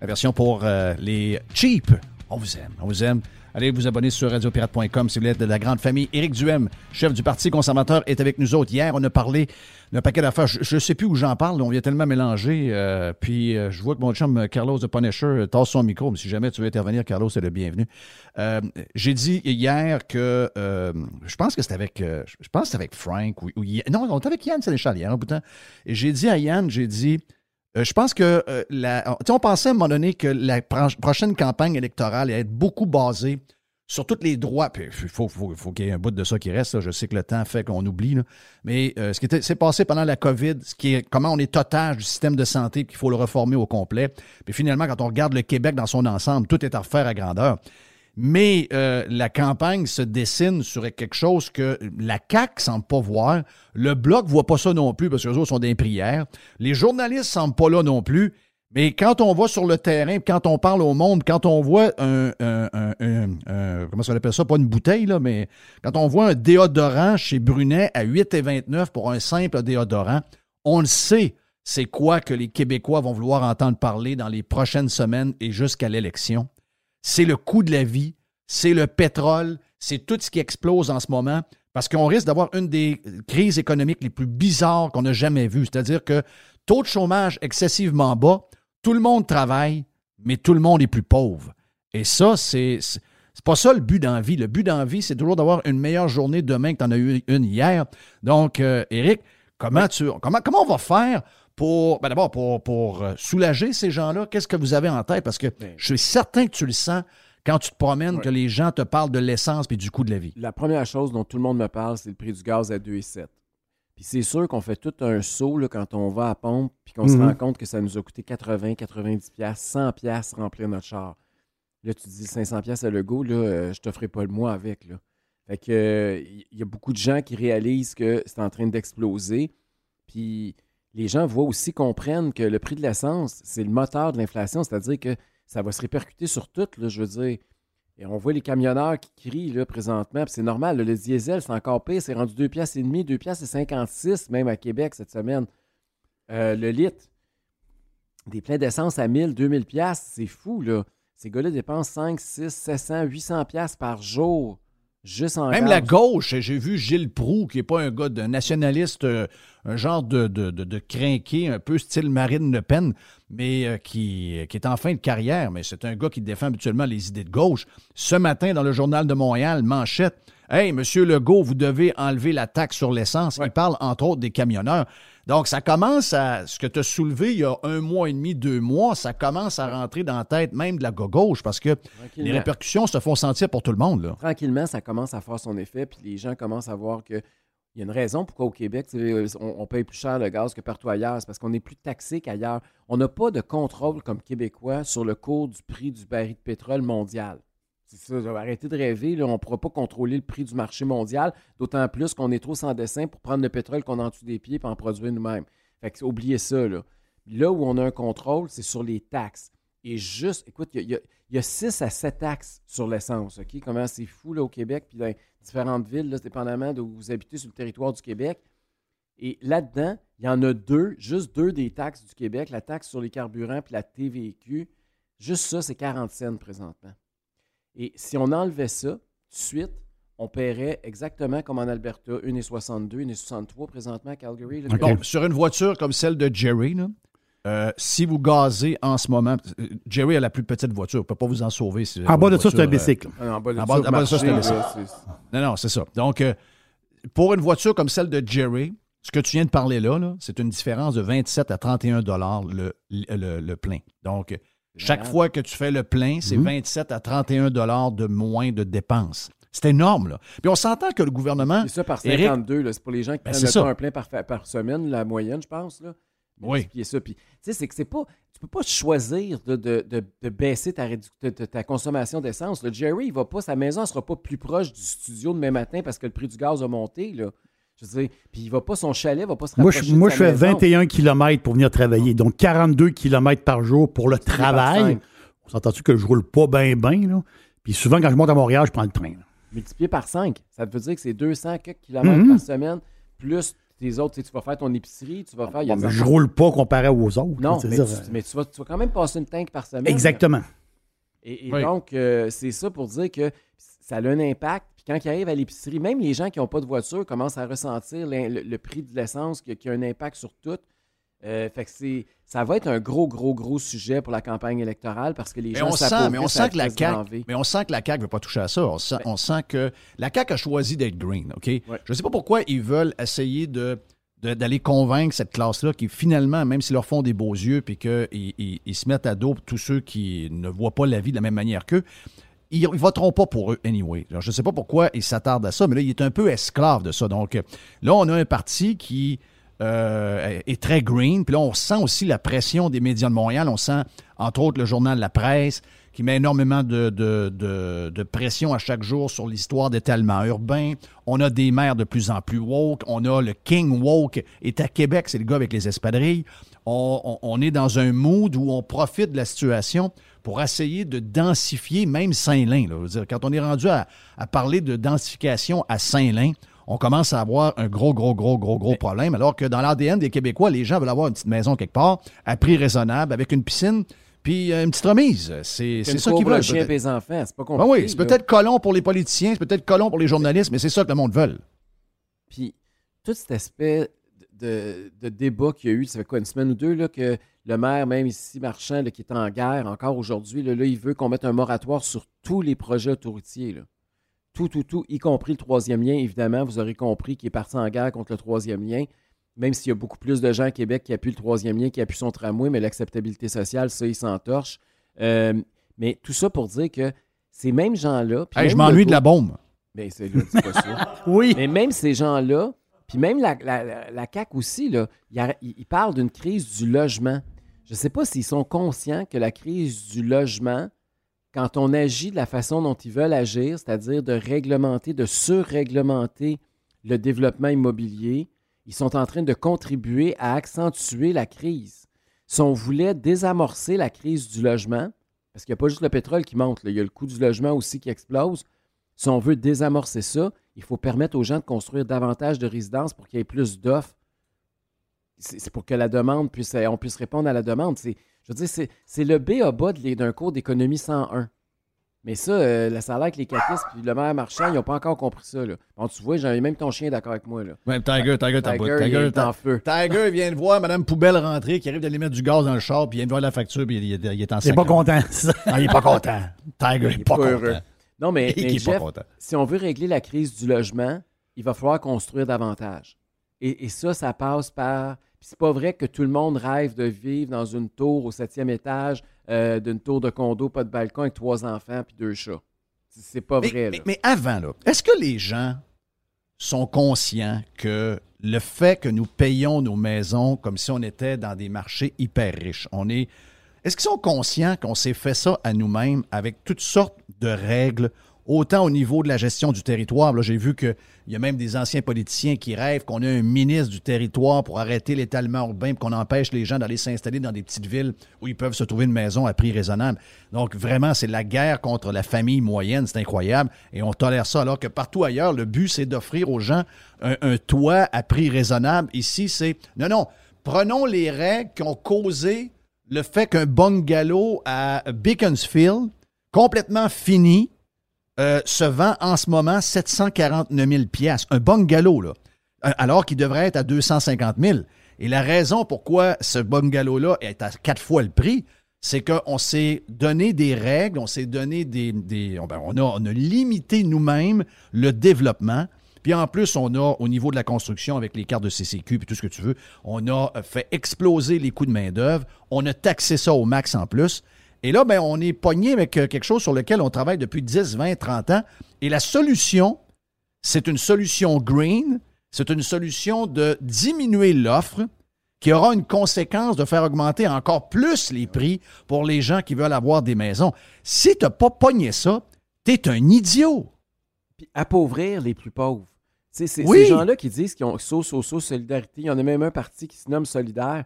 la version pour euh, les cheap. On vous aime, on vous aime. Allez vous abonner sur radiopirate.com si vous êtes de la grande famille. Éric Duhem, chef du Parti conservateur, est avec nous autres. Hier, on a parlé d'un paquet d'affaires. Je ne sais plus où j'en parle. On vient tellement mélanger. euh, puis euh, je vois que mon chum Carlos de Punisher euh, tasse son micro. Mais si jamais tu veux intervenir, Carlos, c'est le bienvenu. Euh, J'ai dit hier que euh, je pense que c'était avec euh, je pense que avec Frank ou, non, on était avec Yann Sénéchal hier un bout de temps. J'ai dit à Yann, j'ai dit euh, je pense que euh, la, on pensait à un moment donné que la pro- prochaine campagne électorale allait être beaucoup basée sur tous les droits. Puis il faut, qu'il y ait un bout de ça qui reste. Je sais que le temps fait qu'on oublie. Mais euh, ce qui s'est passé pendant la COVID, ce qui est comment on est otage du système de santé, qu'il faut le reformer au complet. Puis finalement, quand on regarde le Québec dans son ensemble, tout est à refaire à grandeur. Mais euh, la campagne se dessine sur quelque chose que la CAQ ne semble pas voir. Le Bloc ne voit pas ça non plus parce que les autres sont des prières. Les journalistes ne semblent pas là non plus. Mais quand on va sur le terrain, quand on parle au monde, quand on voit un- comment ça appelle ça, pas une bouteille, là, mais quand on voit un déodorant chez Brunet à 8,29 pour un simple déodorant, on le sait, c'est quoi que les Québécois vont vouloir entendre parler dans les prochaines semaines et jusqu'à l'élection. C'est le coût de la vie, c'est le pétrole, c'est tout ce qui explose en ce moment, parce qu'on risque d'avoir une des crises économiques les plus bizarres qu'on a jamais vues. C'est-à-dire que taux de chômage excessivement bas, tout le monde travaille, mais tout le monde est plus pauvre. Et ça, c'est c'est pas ça le but dans la vie. Le but dans la vie, c'est toujours d'avoir une meilleure journée demain que tu en as eu une hier. Donc, euh, Eric, comment, tu, comment, comment on va faire pour, ben d'abord, pour, pour euh, soulager ces gens-là? Qu'est-ce que vous avez en tête? Parce que je suis certain que tu le sens quand tu te promènes, que les gens te parlent de l'essence et du coût de la vie. La première chose dont tout le monde me parle, c'est le prix du gaz à 2,7. Puis c'est sûr qu'on fait tout un saut là, quand on va à pompe, puis qu'on se Mhm. rend compte que ça nous a coûté 80, 90 pièces, 100 pièces remplir notre char. Là, tu te dis 500 pièces à Lego, là, euh, je te ferai pas le mois avec. Là. Fait que euh, il y a beaucoup de gens qui réalisent que c'est en train d'exploser. Puis les gens voient aussi, comprennent que le prix de l'essence, c'est le moteur de l'inflation, c'est-à-dire que ça va se répercuter sur tout. Je veux dire, et on voit les camionneurs qui crient là, présentement, c'est normal, le diesel, c'est encore pire, c'est rendu 2 piastres et demi, 2 piastres et 56 même à Québec cette semaine. Euh, le litre, des pleins d'essence à 1000, 2000 piastres, c'est fou, là. Ces gars-là dépensent 5, 6, 700, 800 piastres par jour, juste en Même la gauche, j'ai vu Gilles Proux, qui n'est pas un gars d'un nationaliste, euh, un genre de, de, de, de crinqué, un peu style Marine Le Pen, mais euh, qui, qui est en fin de carrière. Mais c'est un gars qui défend habituellement les idées de gauche. Ce matin, dans le Journal de Montréal, manchette. Hey, Monsieur Legault, vous devez enlever la taxe sur l'essence. Il parle entre autres des camionneurs. Donc, ça commence à. Ce que tu as soulevé il y a un mois et demi, deux mois, ça commence à rentrer dans la tête même de la gauche parce que les répercussions se font sentir pour tout le monde. Là. Tranquillement, ça commence à faire son effet, puis les gens commencent à voir que Il y a une raison pourquoi au Québec, sais, on, on paye plus cher le gaz que partout ailleurs. C'est parce qu'on est plus taxé qu'ailleurs. On n'a pas de contrôle comme Québécois sur le cours du prix du baril de pétrole mondial. C'est ça, de rêver. on ne pourra pas contrôler le prix du marché mondial, d'autant plus qu'on est trop sans dessin pour prendre le pétrole qu'on a en dessous des pieds et en produire nous-mêmes. Fait que oubliez ça. Là. où on a un contrôle, c'est sur les taxes. Et juste, écoute, il y a- il y, a- il y a 6 à 7 taxes sur l'essence. OK? Comment c'est fou au Québec, puis dans différentes villes, là, dépendamment d'où vous habitez sur le territoire du Québec. Et là-dedans, il y en a deux, juste deux des taxes du Québec, la taxe sur les carburants puis la TVQ. Juste ça, c'est 40 cents présentement. Et si on enlevait ça, tout de suite, on paierait exactement comme en Alberta, 1,62, 1,63 présentement à Calgary. là. Bon, sur une voiture comme celle de Jerry, là, euh, si vous gazez en ce moment, euh, Jerry a la plus petite voiture, il ne peut pas vous en sauver. si En bas de ça, c'est un euh, bicycle. En bas de En ça, bas- en bas de ça, c'est un bicycle. Non, non, c'est ça. Donc, euh, pour une voiture comme celle de Jerry, ce que tu viens de parler là, là, c'est une différence de 27 à 31 dollars le, le, le plein. Donc, chaque fois que tu fais le plein, c'est Mhm. 27 à 31 dollars de moins de dépenses. C'est énorme, là. Puis on s'entend que le gouvernement... C'est ça par Eric- 52, là, c'est pour les gens qui Ben, prennent le ça. temps un plein par, par semaine, la moyenne, je pense. Là. Oui. Multiplier ça. Puis, tu sais, c'est que c'est pas. Tu peux pas choisir de, de- de- de baisser de- ta consommation d'essence. Le Jerry, il va pas, sa maison ne sera pas plus proche du studio demain matin parce que le prix du gaz a monté. Là. Je veux dire, puis il va pas, son chalet va pas se Moi, rapprocher je, moi, de je fais maison. 21 km pour venir travailler. Donc, 42 km par jour pour le travail. On s'entend-tu que je roule pas bien, bien, là? Puis souvent, quand je monte à Montréal, je prends le train. là. Multiplié par 5. Ça veut dire que c'est 200 quelques kilomètres Mhm. par semaine, plus tes autres. Tu sais, tu vas faire ton épicerie, tu vas faire. il y a Bon, des mais je roule pas comparé aux autres. Non, là, mais, tu, mais tu vas, tu vas quand même passer une tank par semaine. là. Exactement. Et, et Oui. donc, euh, c'est ça pour dire que ça a un impact. Puis quand ils arrivent à l'épicerie, même les gens qui n'ont pas de voiture commencent à ressentir le, le prix de l'essence qui, qui a un impact sur tout. Euh, fait que c'est, ça va être un gros, gros, gros sujet pour la campagne électorale parce que les Mais gens on, sent, mais on sent que la CAQ, mais on sent que la CAQ ne veut pas toucher à ça. On sent, Ben- on sent que la CAQ a choisi d'être green, OK? Ouais. Je ne sais pas pourquoi ils veulent essayer de, de- d'aller convaincre cette classe-là qui, finalement, même s'ils leur font des beaux yeux puis qu'ils ils, ils se mettent à dos tous ceux qui ne voient pas la vie de la même manière qu'eux, ils ne voteront pas pour eux anyway. Je ne sais pas pourquoi ils s'attardent à ça, mais là, il est un peu esclave de ça. Donc, là, on a un parti qui euh, est très green. Puis là, on sent aussi la pression des médias de Montréal. On sent, entre autres, le journal La Presse qui met énormément de, pression à chaque jour sur l'histoire d'étalement urbain. On a des maires de plus en plus woke. On a le King woke est à Québec, c'est le gars avec les espadrilles. On, on- on est dans un mood où on profite de la situation pour essayer de densifier même Saint-Lin. là. Je veux dire, Quand on est rendu à, à parler de densification à Saint-Lin, on commence à avoir un gros, gros, gros, gros, gros problème. Alors que dans l'ADN des Québécois, les gens veulent avoir une petite maison quelque part, à prix raisonnable, avec une piscine, puis euh, une petite remise. C'est c'est ça qu'ils veulent. peut-être. les enfants, c'est pas compliqué. oui, c'est peut-être colon pour les politiciens, c'est peut-être colon pour les journalistes, mais c'est ça que le monde veut. Puis tout cet aspect de, de débat qu'il y a eu, ça fait quoi, une semaine ou deux, là, que le maire, même ici, Marchand, là, qui est en guerre encore aujourd'hui, là, là, il veut qu'on mette un moratoire sur tous les projets autoroutiers. là. Tout, tout, tout, y compris le troisième lien, évidemment. Vous aurez compris qu'il est parti en guerre contre le troisième lien, même s'il y a beaucoup plus de gens à Québec qui appuient le troisième lien, qui appuient son tramway, mais l'acceptabilité sociale, ça, il s'entorche. Euh, mais tout ça pour dire que ces mêmes gens-là... Hey, je m'ennuie de la bombe. Ben, c'est là, pas ça. Oui. Mais même ces gens-là, puis même la, la, CAQ aussi, là, ils parlent d'une crise du logement. Je ne sais pas s'ils sont conscients que la crise du logement, quand on agit de la façon dont ils veulent agir, c'est-à-dire de réglementer, de surréglementer le développement immobilier, ils sont en train de contribuer à accentuer la crise. Si on voulait désamorcer la crise du logement, parce qu'il n'y a pas juste le pétrole qui monte, il y a le coût du logement aussi qui explose, si on veut désamorcer ça, il faut permettre aux gens de construire davantage de résidences pour qu'il y ait plus d'offres. C'est pour que la demande puisse, on puisse répondre à la demande. C'est, je veux dire, c'est, c'est le B à bas d'un cours d'économie 101. Mais ça, euh, le salaire avec les caquistes puis le maire marchand, ils n'ont pas encore compris ça. Là. Bon, tu vois, j'ai même ton chien d'accord avec moi. Là. Ouais, Tiger, Tiger, t'as Tiger, il Tiger, est en feu. Tiger vient de voir Mme Poubelle rentrer, qui arrive d'aller mettre du gaz dans le char, puis il vient de voir la facture, puis il, il- il est en Il n'est pas content. ça. Ah, il est pas content. Tiger, il est pas, pas content. Non, mais, Jeff, si on veut régler la crise du logement, il va falloir construire davantage. Et, et ça, ça passe par. Puis c'est pas vrai que tout le monde rêve de vivre dans une tour au septième étage, euh, d'une tour de condo, pas de balcon, avec trois enfants puis deux chats. C'est pas Mais, vrai. mais avant, là, est-ce que les gens sont conscients que le fait que nous payons nos maisons comme si on était dans des marchés hyper riches, on est. Est-ce qu'ils sont conscients qu'on s'est fait ça à nous-mêmes avec toutes sortes de règles, autant au niveau de la gestion du territoire? Là, j'ai vu qu'il y a même des anciens politiciens qui rêvent qu'on ait un ministre du territoire pour arrêter l'étalement urbain, qu'on empêche les gens d'aller s'installer dans des petites villes où ils peuvent se trouver une maison à prix raisonnable. Donc, vraiment, c'est la guerre contre la famille moyenne. C'est incroyable. Et on tolère ça, alors que partout ailleurs, le but, c'est d'offrir aux gens un, un toit à prix raisonnable. Ici, c'est non, non. Prenons les règles qui ont causé le fait qu'un bungalow à Beaconsfield, complètement fini, euh, se vend en ce moment 749 000 piastres. Un bungalow, là. Euh, Alors qu'il devrait être à 250 000. Et la raison pourquoi ce bungalow-là est à quatre fois le prix, c'est qu'on s'est donné des règles, on s'est donné des. des- ben, on a limité nous-mêmes le développement. Puis en plus, on a, au niveau de la construction, avec les cartes de CCQ puis tout ce que tu veux, on a fait exploser les coûts de main-d'œuvre. On a taxé ça au max en plus. Et là, ben, on est pogné avec euh, quelque chose sur lequel on travaille depuis 10, 20, 30 ans. Et la solution, c'est une solution green. C'est une solution de diminuer l'offre qui aura une conséquence de faire augmenter encore plus les prix pour les gens qui veulent avoir des maisons. Si tu n'as pas pogné ça, tu es un idiot. Puis appauvrir les plus pauvres. C'est Oui. ces gens-là qui disent qu'ils ont so, so, so, solidarité. Il y en a même un parti qui se nomme Solidaire.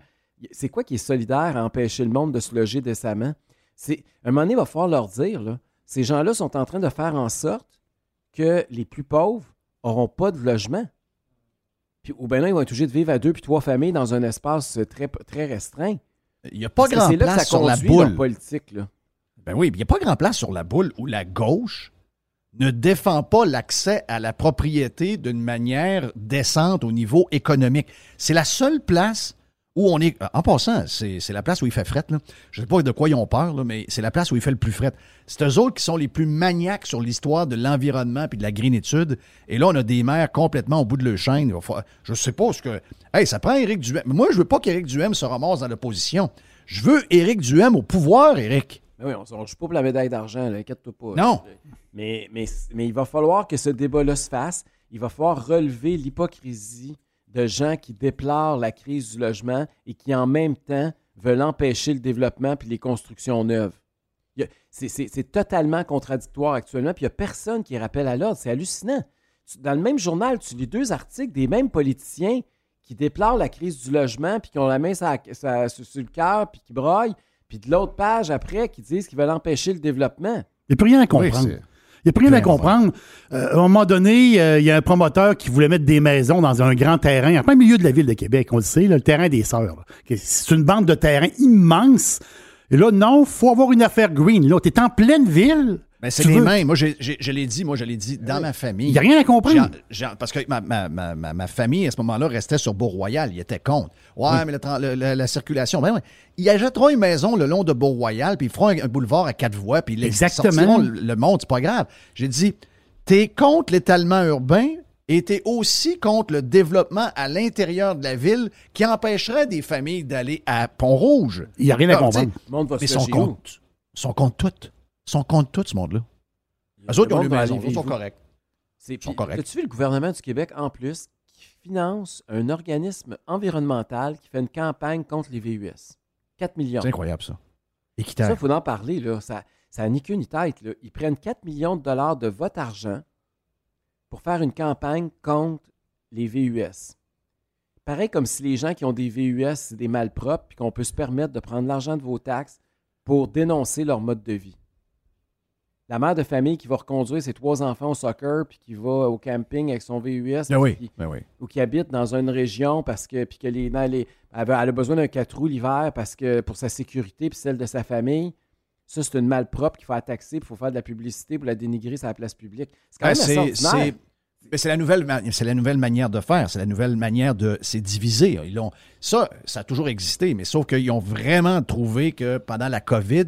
C'est quoi qui est solidaire à empêcher le monde de se loger décemment? C'est, à un moment donné, il va falloir leur dire, là, ces gens-là sont en train de faire en sorte que les plus pauvres n'auront pas de logement. Puis, ou bien là, ils vont être obligés de vivre à deux puis trois familles dans un espace très, très restreint. Il n'y a pas Parce que grand c'est là que place ça sur la boule. politique, là. Ben oui, il n'y a pas grand place sur la boule où la gauche ne défend pas l'accès à la propriété d'une manière décente au niveau économique. C'est la seule place où on est. En passant, c'est la place où il fait fret. Je ne sais pas de quoi ils ont peur, mais c'est la place où il fait le plus fret. C'est eux autres qui sont les plus maniaques sur l'histoire de l'environnement puis de la greenitude. Et là, on a des maires complètement au bout de leur chaîne. Je sais pas ce que. Hey, ça prend Éric Duhem. Moi, je veux pas qu'Éric Duhem se ramasse dans l'opposition. Je veux Éric Duhem au pouvoir, Éric. Mais oui, on ne joue pas pour la médaille d'argent, inquiète-toi pas. Non. Mais, mais, mais il va falloir que ce débat-là se fasse. Il va falloir relever l'hypocrisie de gens qui déplorent la crise du logement et qui, en même temps, veulent empêcher le développement puis les constructions neuves. C'est totalement contradictoire actuellement, puis il n'y a personne qui rappelle à l'ordre. C'est hallucinant. Dans le même journal, tu lis deux articles des mêmes politiciens qui déplorent la crise du logement, puis qui ont la main sur, le cœur, puis qui broillent, puis de l'autre page après, qui disent qu'ils veulent empêcher le développement. Il n'y a plus rien à comprendre. il n'y a plus rien à comprendre. Euh, à un moment donné, euh, il y a un promoteur qui voulait mettre des maisons dans un grand terrain, en plein milieu de la ville de Québec, on le sait, là, le terrain des Sœurs. C'est une bande de terrain immense. Et là, non, faut avoir une affaire green. Là, tu es en pleine ville. Ben, c'est les veux- mêmes. Moi, j'ai- j'ai- je l'ai dit, moi, je l'ai dit dans ma famille. Il n'y a rien à comprendre. Parce que ma, ma- ma- ma- ma famille, à ce moment-là, restait sur Beau-Royal. Il était contre. Ouais, mais le le- le- la circulation. Ben ouais. Ils achèteront une maison le long de Beau-Royal, puis ils feront un, un boulevard à quatre voies, puis ils Exactement. sortiront le, le monde. C'est pas grave. J'ai dit, t'es contre l'étalement urbain et t'es aussi contre le développement à l'intérieur de la ville qui empêcherait des familles d'aller à Pont-Rouge. Il n'y a rien à Ah, comprendre. Le monde va mais se sont loger où? contre. sont contre tout. Ils sont contre tout, ce monde-là. Eux autres, ils ont Le les aller Eux autres sont corrects. C'est sont corrects. As-tu vu le gouvernement du Québec, en plus, qui finance un organisme environnemental qui fait une campagne contre les VUS? 4 millions. C'est incroyable, ça. Ça, Équitaire. il faut en parler. Là. Ça n'a ni queue ni tête. Là. Ils prennent 4 millions de dollars de votre argent pour faire une campagne contre les VUS. Pareil comme si les gens qui ont des VUS, c'est des malpropres, puis qu'on peut se permettre de prendre l'argent de vos taxes pour dénoncer leur mode de vie. La mère de famille qui va reconduire ses trois enfants au soccer, puis qui va au camping avec son VUS, Ben oui, ben oui. ou qui habite dans une région parce que, puis que les, dans les- elle, a besoin d'un 4 roues l'hiver parce que pour sa sécurité puis celle de sa famille. Ça, c'est une malpropre qu'il faut puis il faut faire de la publicité pour la dénigrer sur la place publique. C'est quand Ben, même c'est ben, la nouvelle c'est la nouvelle manière de faire, c'est la nouvelle manière de c'est diviser. Ils ça ça a toujours existé, mais sauf qu'ils ont vraiment trouvé que pendant la Covid,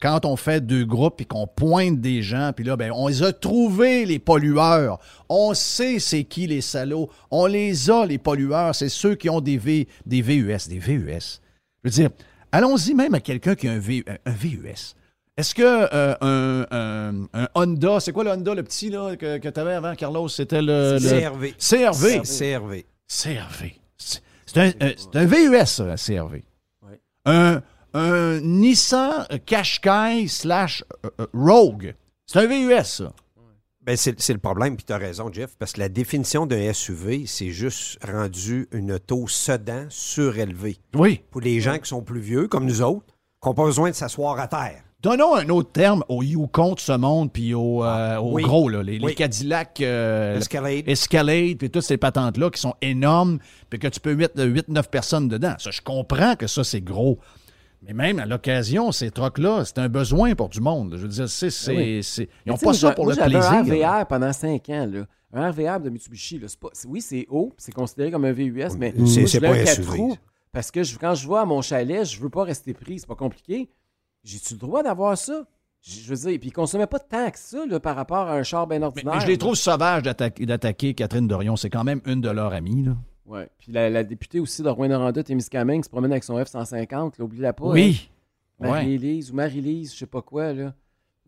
quand on fait deux groupes et qu'on pointe des gens, puis là ben on les a trouvés les pollueurs. On sait c'est qui les salauds, on les a les pollueurs, c'est ceux qui ont des V des VUS, des VUS. Je veux dire, allons-y même à quelqu'un qui a un, V- un VUS. Est-ce que euh, un, un- un Honda, c'est quoi le Honda, le petit là, que, que tu avais avant, Carlos? C'était le, le- CRV. CRV. CRV. CRV. C'est un, euh, un VUS, ça, la CRV. Ouais. Un, un Nissan Qashqai slash euh, euh, Rogue. C'est un VUS, ça. Ben, c'est le problème, puis tu as raison, Jeff, parce que la définition d'un SUV, c'est juste rendu une auto sedan surélevée. Oui. Pour les gens qui sont plus vieux, comme nous autres, qui n'ont pas besoin de s'asseoir à terre. Donnons un autre terme au Yukon de ce monde, puis au, euh, Ah, au oui. gros, là, les, les. Cadillac euh, Escalade. Escalade, puis toutes ces patentes-là qui sont énormes, puis que tu peux mettre 8-9 personnes dedans. Ça, je comprends que ça, c'est gros. Mais même à l'occasion, ces trucks-là, c'est un besoin pour du monde. Je veux dire, c'est, c'est, Ben oui. c'est- ils n'ont pas ça pour moi, le plaisir. un RVR pendant 5 ans. Là. Un RVR de Mitsubishi, là, c'est pas, oui, c'est haut, c'est considéré comme un VUS, mais C'est- moi, c'est je pas un un 4 SUV. roues parce que je- quand je vais à mon chalet, je veux pas rester pris, c'est pas compliqué. J'ai-tu le droit d'avoir ça? Je je veux dire, puis ils consommaient pas tant que ça là, par rapport à un char bien Mais, ordinaire. mais je les trouve sauvages d'attaquer, d'attaquer Catherine Dorion. C'est quand même une de leurs amies. Là. Ouais. Puis la, la députée aussi de Rouen-Noranda, Témiscamingue, qui se promène avec son F-150, là, oublie-la pas. oui. hein. Marie-Élise ou Marie-Lise, je sais pas quoi, là.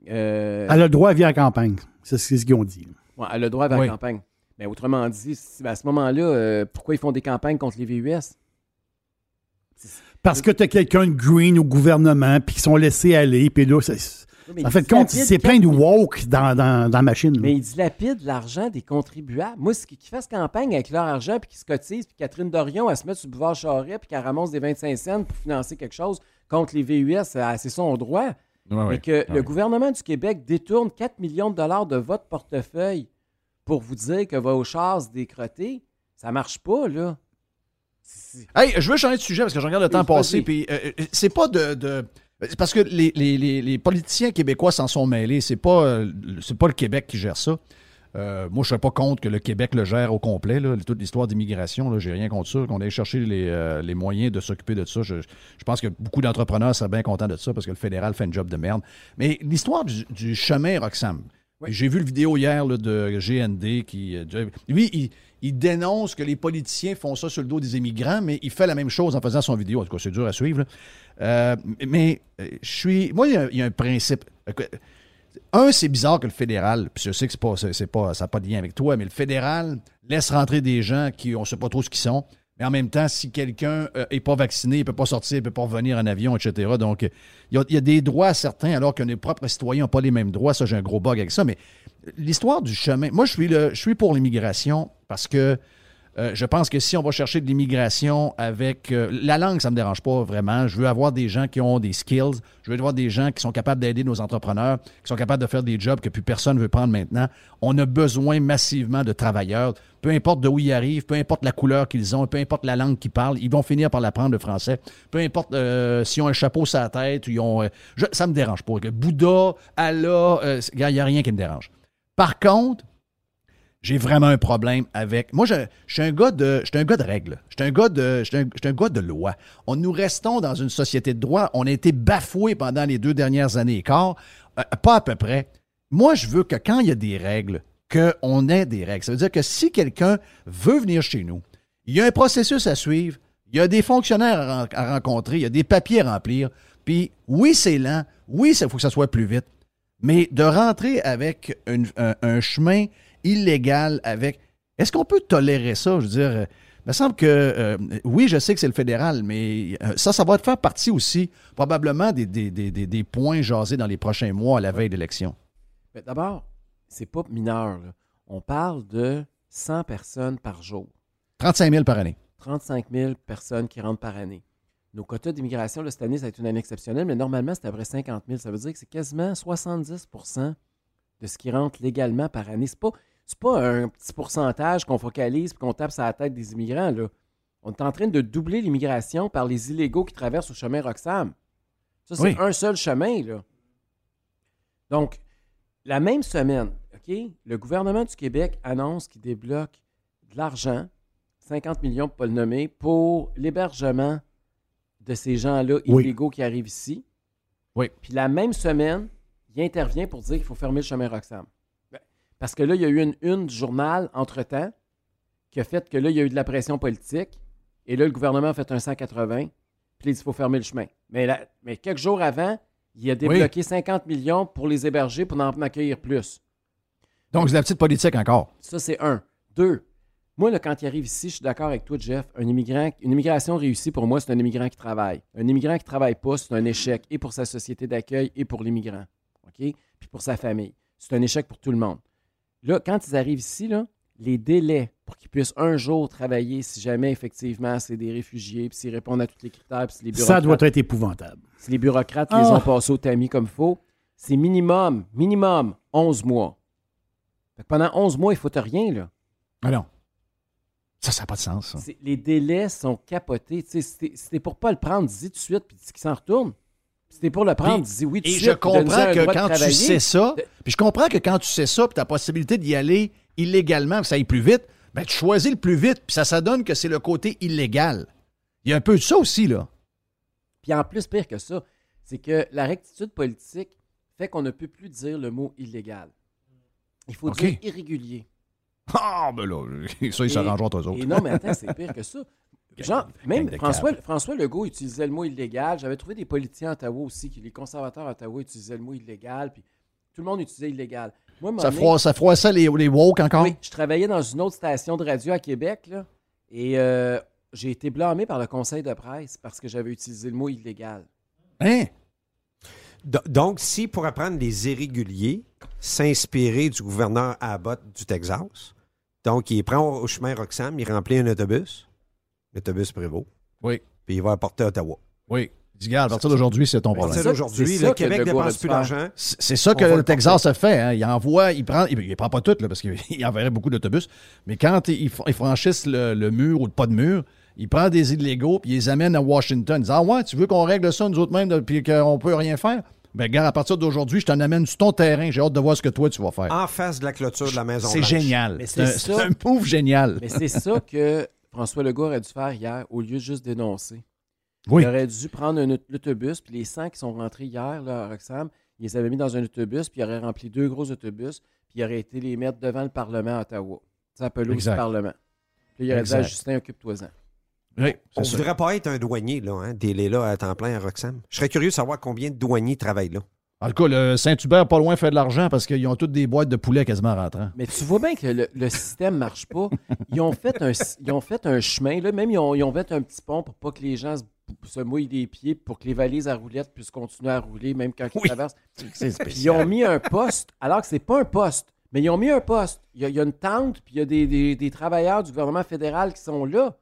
Euh, Elle a le droit à à la campagne. C'est ce qu'ils ont dit. Ouais, elle a le droit à la Oui. campagne. Mais autrement dit, si- à ce moment-là, euh, pourquoi ils font des campagnes contre les VUS? Parce que tu as quelqu'un de green au gouvernement, puis qui sont laissés aller, puis là, ça, mais en fait, compte, c'est plein de woke dans, dans, dans la machine. là. Mais ils dilapident l'argent des contribuables. Moi, ce qui qui fassent campagne avec leur argent, puis qu'ils se cotisent, puis Catherine Dorion, elle se met sur le boulevard Charret, puis qu'elle ramasse des 25 cents pour financer quelque chose contre les VUS, euh, c'est son droit. Mais que le gouvernement du Québec détourne 4 millions de dollars de votre portefeuille pour vous dire que vos chars se décrotter, ça marche pas, là. Hey, je veux changer de sujet parce que je regarde le temps passer. Puis euh, euh, c'est pas de. de- c'est parce que les, les- les- politiciens québécois s'en sont mêlés. C'est pas, euh, pas le Québec qui gère ça. Euh, moi, je serais pas contre que le Québec le gère au complet. Toute l'histoire d'immigration, j'ai rien contre ça. Qu'on aille chercher les, euh, les moyens de s'occuper de ça. Je, je pense que beaucoup d'entrepreneurs seraient bien contents de ça parce que le fédéral fait un job de merde. Mais l'histoire du, du chemin Roxham. J'ai vu le vidéo hier de GND qui. euh, lui, il, dénonce que les politiciens font ça sur le dos des immigrants, mais il fait la même chose en faisant son vidéo. En tout cas, c'est dur à suivre. Euh, mais euh, je suis. Moi, il y a- un principe. Un, c'est bizarre que le fédéral, puis je sais que pas, ça n'a pas de lien avec toi, mais le fédéral laisse rentrer des gens qui, on ne sait pas trop ce qu'ils sont. Mais en même temps, si quelqu'un n'est pas vacciné, il ne peut pas sortir, il ne peut pas revenir en avion, etc. Donc, euh, il y, a, il y a des droits certains, alors que nos propres citoyens n'ont pas les mêmes droits. Ça, j'ai un gros bug avec ça. Mais l'histoire du chemin, moi, je suis, le, je suis pour l'immigration parce que euh, je pense que si on va chercher de l'immigration avec euh, la langue, ça me dérange pas vraiment. Je veux avoir des gens qui ont des skills. Je veux avoir des gens qui sont capables d'aider nos entrepreneurs, qui sont capables de faire des jobs que plus personne ne veut prendre maintenant. On a besoin massivement de travailleurs. Peu importe de où ils arrivent, peu importe la couleur qu'ils ont, peu importe la langue qu'ils parlent, ils vont finir par l'apprendre le français. Peu importe euh, s'ils ont un chapeau sur la tête ou ils ont. euh, ça me dérange pas. Bouddha, Allah, il n'y a rien qui me dérange. Par contre, j'ai vraiment un problème avec. Moi, je, suis un gars de, je suis un gars de règles. Je suis un gars de, je suis un, gars de loi. On nous restons dans une société de droit. On a été bafoués pendant les deux dernières années et quart. Euh, pas à peu près. Moi, je veux que quand il y a des règles, qu'on ait des règles. Ça veut dire que si quelqu'un veut venir chez nous, il y a un processus à suivre, il y a des fonctionnaires à, ren- à rencontrer, il y a des papiers à remplir. Puis oui, c'est lent. Oui, il faut que ça soit plus vite. Mais de rentrer avec un chemin illégal avec. Est-ce qu'on peut tolérer ça? Je veux dire, euh, il me semble que euh, oui, je sais que c'est le fédéral, mais euh, ça, ça va faire partie aussi probablement des, des, des, des- des points jasés dans les prochains mois à la veille d'élection. Mais D'abord, c'est pas mineur. là. On parle de 100 personnes par jour. 35 000 par année. 35 000 personnes qui rentrent par année. Nos quotas d'immigration, cette année, ça a été une année exceptionnelle, mais normalement, c'est à peu près 50 000. Ça veut dire que c'est quasiment 70% de ce qui rentre légalement par année. C'est pas, c'est pas un petit pourcentage qu'on focalise et qu'on tape sur la tête des immigrants. Là. On est en train de doubler l'immigration par les illégaux qui traversent le chemin Roxham. Ça, c'est Oui. un seul chemin. Là. Donc, la même semaine, OK, le gouvernement du Québec annonce qu'il débloque de l'argent, 50 millions pour pas le nommer, pour l'hébergement de ces gens-là Oui. illégaux qui arrivent ici. Oui. Puis la même semaine, il intervient pour dire qu'il faut fermer le chemin Roxham. Parce que là, il y a eu une une du journal entre-temps qui a fait que là, il y a eu de la pression politique. Et là, le gouvernement a fait un 180. Puis il dit qu'il faut fermer le chemin. Mais, là- mais quelques jours avant, Il a débloqué 50 millions pour les héberger pour en accueillir plus. Donc, c'est la petite politique encore. Ça, c'est un. Deux, moi, là, quand il arrive ici, je suis d'accord avec toi, Jeff. Un immigrant, une immigration réussie, pour moi, c'est un immigrant qui travaille. Un immigrant qui ne travaille pas, c'est un échec et pour sa société d'accueil et pour l'immigrant. OK? Puis pour sa famille. C'est un échec pour tout le monde. Là, quand ils arrivent ici, là, les délais pour qu'ils puissent un jour travailler, si jamais effectivement c'est des réfugiés, puis s'ils répondent à tous les critères, puis si les Ça bureaucrates, doit être épouvantable. si les bureaucrates Ah. les ont passés au tamis comme il faut, c'est minimum, minimum 11 mois. Fait que pendant 11 mois, il ne faut rien, là. Ah non. Ça, ça n'a pas de sens, ça. Les délais sont capotés. Si t'es- si pour pas le prendre, dis tout de suite, puis dis qu'il s'en retourne. T'es pour le prendre, dis oui tout Et je comprends que quand tu sais ça, puis je comprends que quand tu sais ça, puis tu as la possibilité d'y aller illégalement, que ça aille plus vite, ben tu choisis le plus vite, puis ça, ça donne que c'est le côté illégal. Il y a un peu de ça aussi, là. Puis en plus, pire que ça, c'est que la rectitude politique fait qu'on ne peut plus dire le mot illégal. Il faut dire irrégulier. Ah, ben là, ça, ils s'arrangeront entre eux autres. Et non, mais attends, c'est pire que ça. Genre, même François. François Legault utilisait le mot illégal. J'avais trouvé des politiciens à Ottawa aussi, qui, les conservateurs à Ottawa utilisaient le mot illégal, puis tout le monde utilisait illégal. Moi, Ça, donné- ça froissait les, les woke encore? Oui, je travaillais dans une autre station de radio à Québec, là, et euh, j'ai été blâmé par le conseil de presse parce que j'avais utilisé le mot illégal. Hein? Do- Donc, si pour apprendre les irréguliers, s'inspirer du gouverneur Abbott du Texas, donc il prend au chemin Roxham, il remplit un autobus, l'autobus Prévost, Oui. puis il va apporter à Ottawa. Oui. Dis, gars, à partir d'aujourd'hui, c'est ton À partir problème. c'est le Québec dépense plus d'argent. C'est ça que le Texas a fait. hein. Il envoie, il prend, il, il prend pas tout, là, parce qu'il il enverrait beaucoup d'autobus. Mais quand ils, ils franchissent le, le mur ou pas de mur, il prend des illégaux puis il les amène à Washington. Il dit Ah ouais, tu veux qu'on règle ça nous autres mêmes puis qu'on peut rien faire? Ben, gars, à partir d'aujourd'hui, je t'en amène sur ton terrain. J'ai hâte de voir ce que toi, tu vas faire. En face de la clôture de la maison. c'est génial. Mais C'est un, c'est ça. c'est un move génial. Mais c'est ça que François Legault aurait dû faire hier, au lieu de juste dénoncer. Oui. Il aurait dû prendre un aut- l'autobus, puis les 100 qui sont rentrés hier là, à Roxham, il les avait mis dans un autobus, puis il aurait rempli deux gros autobus, puis il aurait été les mettre devant le Parlement à Ottawa. Pelouse Exact. du Parlement. Puis il aurait dit à Exact. Justin, occupe-toi-en. Oui, On ça. voudrait pas être un douanier, là, hein, délai là à temps plein à Roxham. Je serais curieux de savoir combien de douaniers travaillent là. En tout cas, le Saint-Hubert, pas loin, fait de l'argent parce qu'ils ont toutes des boîtes de poulet quasiment rentrant. Mais tu vois bien que le, le système ne marche pas. Ils ont fait un, ils ont fait un chemin, là, même ils ont, ils ont fait un petit pont pour pas que les gens se, se mouillent les pieds, pour que les valises à roulettes puissent continuer à rouler, même quand ils traversent. Puis ils ont mis un poste, alors que c'est pas un poste, mais ils ont mis un poste. Il y a, il y a une tente, puis il y a des, des- des travailleurs du gouvernement fédéral qui sont là.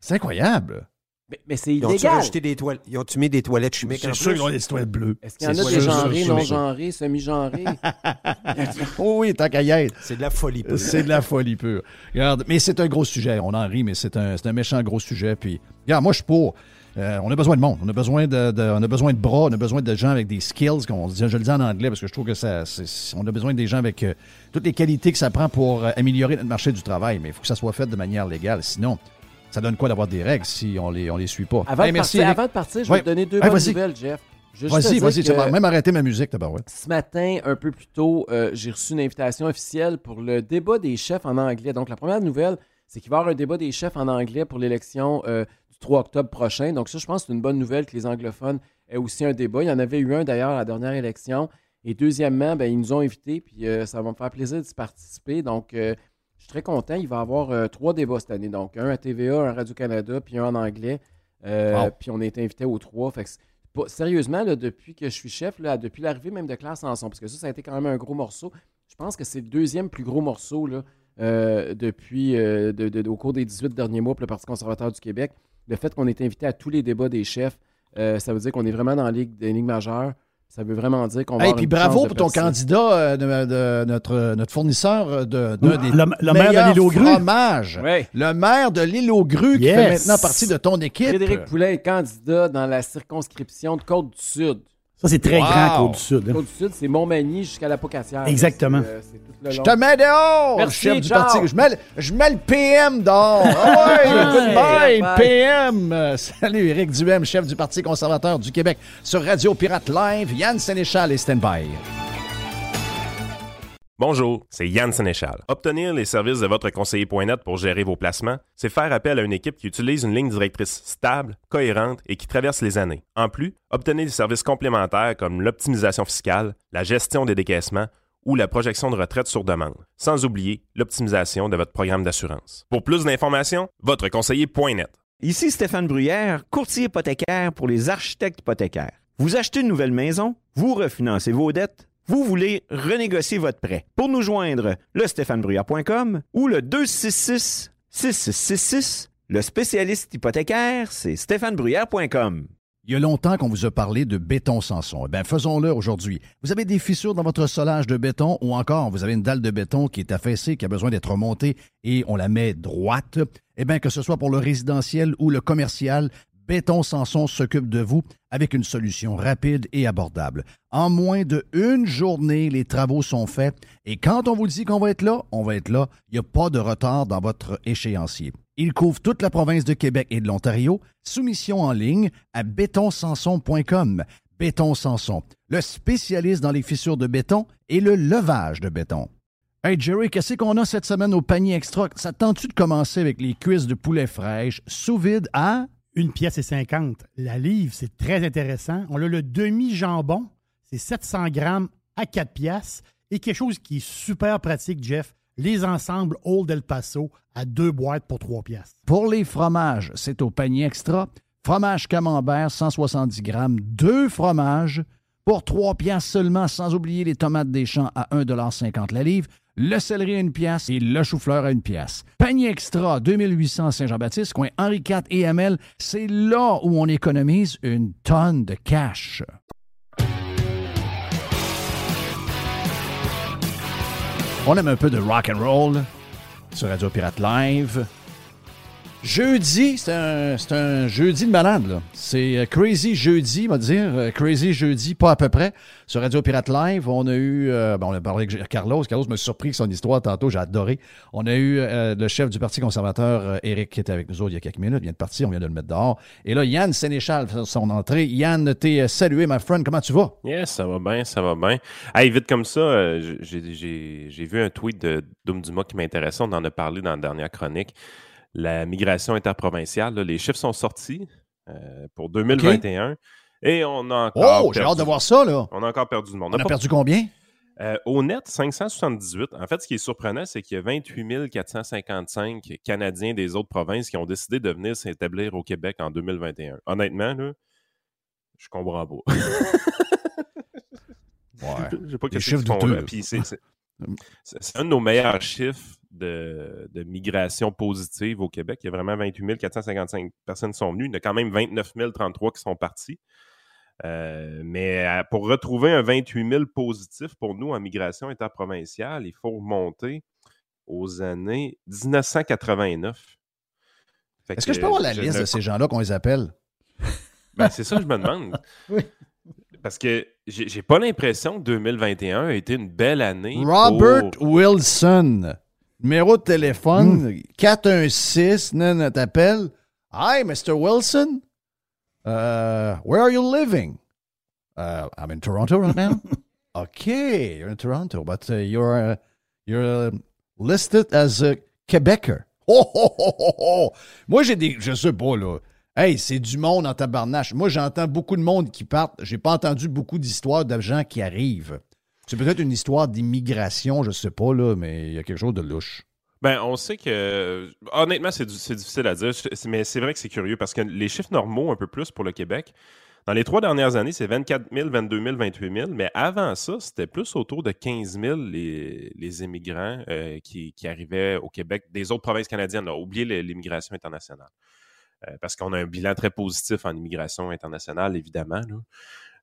C'est incroyable. Mais, mais c'est Ils ont-tu illégal. rajouté des toilettes? Ils ont-tu mis des toilettes chimiques C'est sûr qu'ils ont des toilettes bleues. Est-ce qu'il y en a des sûr, genrés, non genrés, semi-genrés? Oh oui, tant qu'à y être. C'est de la folie. peu. C'est de la folie pure. Regarde, mais c'est un gros sujet. On en rit, mais c'est un, c'est un méchant gros sujet. Puis, regarde, moi, je suis pour. Euh, on a besoin de monde. On a besoin de, de- on a besoin de bras. On a besoin de gens avec des skills. qu'on dit- je le dis en anglais parce que je trouve que ça, c'est- on a besoin des gens avec euh, toutes les qualités que ça prend pour euh, améliorer notre marché du travail. Mais il faut que ça soit fait de manière légale. Sinon, ça donne quoi d'avoir des règles si on les, on les suit pas? Avant, Hey, de merci, partir, Eric. avant de partir, je Ouais. vais te donner deux Hey, bonnes nouvelles, Jeff. Vas-y, vas-y. Tu vas même arrêter ma musique, d'abord. Ouais. Ce matin, un peu plus tôt, euh, j'ai reçu une invitation officielle pour le débat des chefs en anglais. Donc, la première nouvelle, c'est qu'il va y avoir un débat des chefs en anglais pour l'élection euh, du 3 octobre prochain. Donc, ça, je pense que c'est une bonne nouvelle que les anglophones aient aussi un débat. Il y en avait eu un d'ailleurs à la dernière élection. Et deuxièmement, ben, ils nous ont invités, puis euh, ça va me faire plaisir d'y participer. Donc, euh, suis très content. Il va y avoir euh, trois débats cette année. Donc, un à TVA, un à Radio-Canada, puis un en anglais. Euh, Wow. Puis on a été invités aux trois. Fait que c'est pas- sérieusement, là, depuis que je suis chef, là, depuis l'arrivée même de Claire Sanson, parce que ça, ça a été quand même un gros morceau. Je pense que c'est le deuxième plus gros morceau là, euh, depuis, de- de- au cours des 18 derniers mois pour le Parti conservateur du Québec. Le fait qu'on est invité à tous les débats des chefs, ça veut dire qu'on est vraiment dans la ligue, des ligues majeures. Ça veut vraiment dire qu'on va Hey, avoir puis bravo de pour ton percer. candidat, euh, de, de notre, notre fournisseur de, d'un des Le- le maire de meilleurs l'île aux Grues. Le maire de l'île aux Grues qui fait maintenant partie de ton équipe. Frédéric Poulet est candidat dans la circonscription de Côte-du-Sud. Ça, c'est très Wow. grand, Côte-du-Sud. hein. Côte-du-Sud, c'est Montmagny jusqu'à la Pocatière. Exactement. Euh, c'est tout le Je te mets dehors, Merci, chef du parti. Je mets, le- je mets le PM dehors. Ah ouais, goodbye, Bye. PM. Euh, Salut, Éric Duhem, chef du Parti conservateur du Québec sur Radio Pirate Live. Yann Sénéchal et Stand-by. Bonjour, c'est Yann Sénéchal. Obtenir les services de votre conseiller.net pour gérer vos placements, c'est faire appel à une équipe qui utilise une ligne directrice stable, cohérente et qui traverse les années. En plus, obtenez des services complémentaires comme l'optimisation fiscale, la gestion des décaissements ou la projection de retraite sur demande, sans oublier l'optimisation de votre programme d'assurance. Pour plus d'informations, votre conseiller.net. Ici Stéphane Bruyère, courtier hypothécaire pour les architectes hypothécaires. Vous achetez une nouvelle maison, vous refinancez vos dettes, vous voulez renégocier votre prêt. Pour nous joindre, le stéphanebruyère.com ou le 266 6666. Le spécialiste hypothécaire, c'est stéphanebruyère.com. Il y a longtemps qu'on vous a parlé de béton Sanson. Eh bien, faisons-le aujourd'hui. Vous avez des fissures dans votre solage de béton ou encore vous avez une dalle de béton qui est affaissée, qui a besoin d'être remontée et on la met droite. Eh bien, que ce soit pour le résidentiel ou le commercial, Béton Sanson s'occupe de vous avec une solution rapide et abordable. En moins de une journée, les travaux sont faits et quand on vous dit qu'on va être là, on va être là. Il n'y a pas de retard dans votre échéancier. Il couvre toute la province de Québec et de l'Ontario. Soumission en ligne à bétonsanson.com. Béton Sanson, le spécialiste dans les fissures de béton et le levage de béton. Hey Jerry, qu'est-ce qu'on a cette semaine au panier extra? Ça te tente-tu de commencer avec les cuisses de poulet fraîches sous vide à Une pièce et 50. La livre, c'est très intéressant. On a le demi-jambon, c'est 700 grammes à 4 piastres. Et quelque chose qui est super pratique, Jeff, les ensembles Old El Paso à deux boîtes pour 3 piastres. Pour les fromages, c'est au panier extra. Fromage camembert, 170 grammes, deux fromages pour 3 piastres seulement, sans oublier les tomates des champs à 1,50 la livre, le céleri à une pièce et le chou-fleur à une pièce. Panier extra, 2800 Saint-Jean-Baptiste, coin Henri IV et ML, c'est là où on économise une tonne de cash. On aime un peu de rock and roll sur Radio Pirate Live. Jeudi, c'est un, un jeudi de malade. C'est euh, Crazy Jeudi, on va dire. euh, Crazy Jeudi, pas à peu près. Sur Radio Pirate Live, on a eu... euh, bon, on a parlé avec Carlos. Carlos m'a surpris avec son histoire tantôt, j'ai adoré. On a eu euh, le chef du Parti conservateur, Éric, qui était avec nous autres il y a quelques minutes. Vient de partir, on vient de le mettre dehors. Et là, Yann Sénéchal fait son entrée. Yann, t'es salué, my friend. Comment tu vas? Yes, ça va bien, ça va bien. Hey, vite comme ça, j'ai vu un tweet de Doom Dumas qui m'intéressait. On en a parlé dans la dernière chronique. La migration interprovinciale, là, les chiffres sont sortis euh, pour 2021 et on a encore. Oh, j'ai hâte de voir ça, là. On a encore perdu du monde. On a perdu combien? euh, au net, 578. En fait, ce qui est surprenant, c'est qu'il y a 28 455 Canadiens des autres provinces qui ont décidé de venir s'établir au Québec en 2021. Honnêtement, là, je comprends pas. Ouais. Je sais pas c'est c'est un de nos meilleurs chiffres de, de migration positive au Québec. Il y a vraiment 28 455 personnes qui sont venues. Il y en a quand même 29 033 qui sont partis. Euh, mais euh, pour retrouver un 28 000 positif pour nous en migration interprovinciale, il faut remonter aux années 1989. Fait Est-ce que je peux avoir la liste ne de ces gens-là qu'on les appelle? ben, c'est ça que je me demande. Parce que j'ai j'ai pas l'impression que 2021 a été une belle année. Robert pour- Wilson. Numéro de téléphone 416, non, t'appelles. Hi, Mr. Wilson. Uh, where are you living? Uh, I'm in Toronto right now. okay, you're in Toronto, but uh, you're uh, you're uh, listed as a Quebecer. Oh, oh, oh, oh, oh. Moi, j'ai des. Je sais pas, là. Hey, c'est du monde en tabarnache. Moi, j'entends beaucoup de monde qui partent. J'ai pas entendu beaucoup d'histoires de gens qui arrivent. C'est peut-être une histoire d'immigration, je sais pas, là, mais il y a quelque chose de louche. Ben, on sait que. Honnêtement, c'est difficile à dire, mais c'est vrai que c'est curieux parce que les chiffres normaux, un peu plus pour le Québec, dans les trois dernières années, c'est 24 000, 22 000, 28 000, mais avant ça, c'était plus autour de 15 000 les, les immigrants euh, qui, qui arrivaient au Québec des autres provinces canadiennes. Oublié les- l'immigration internationale. Euh, parce qu'on a un bilan très positif en immigration internationale, évidemment. là.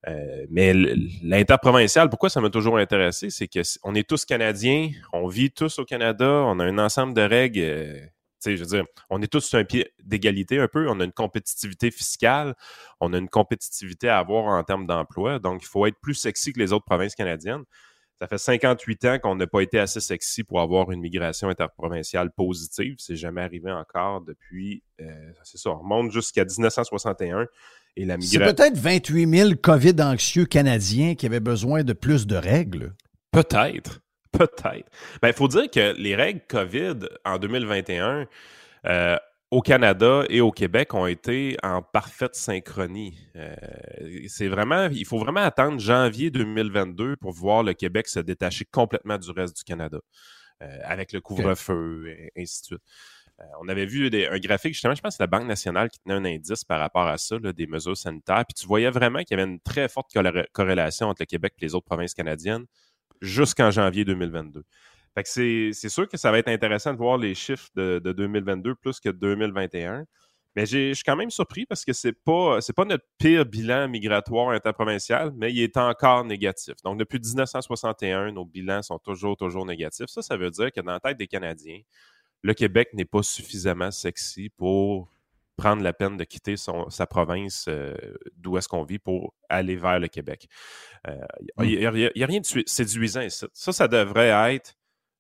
Euh, mais l'interprovincial, pourquoi ça m'a toujours intéressé, c'est que on est tous Canadiens, on vit tous au Canada, on a un ensemble de règles. euh, je veux dire, on est tous sur un pied d'égalité un peu, on a une compétitivité fiscale, on a une compétitivité à avoir en termes d'emploi, donc il faut être plus sexy que les autres provinces canadiennes. Ça fait 58 ans qu'on n'a pas été assez sexy pour avoir une migration interprovinciale positive. C'est jamais arrivé encore depuis, euh, c'est ça, on remonte jusqu'à 1961. Et la C'est migration. peut-être 28 000 COVID anxieux canadiens qui avaient besoin de plus de règles. Peut-être. Peut-être. Ben, il faut dire que les règles COVID en 2021 euh, au Canada et au Québec ont été en parfaite synchronie. Euh, c'est vraiment, il faut vraiment attendre janvier 2022 pour voir le Québec se détacher complètement du reste du Canada, euh, avec le couvre-feu et ainsi de suite. Euh, on avait vu un graphique, justement, je pense que c'est la Banque nationale qui tenait un indice par rapport à ça, des mesures sanitaires. Puis tu voyais vraiment qu'il y avait une très forte corré- corrélation entre le Québec et les autres provinces canadiennes jusqu'en janvier 2022. Fait que c'est sûr que ça va être intéressant de voir les chiffres de, de 2022 plus que 2021. Mais je suis quand même surpris parce que c'est pas pas notre pire bilan migratoire interprovincial, mais il est encore négatif. Donc depuis 1961, nos bilans sont toujours toujours négatifs. Ça, ça veut dire que dans la tête des Canadiens, le Québec n'est pas suffisamment sexy pour prendre la peine de quitter son- sa province euh, d'où est-ce qu'on vit pour aller vers le Québec. Euh, Il n'y a, il y a rien de séduisant ici. Ça, ça devrait être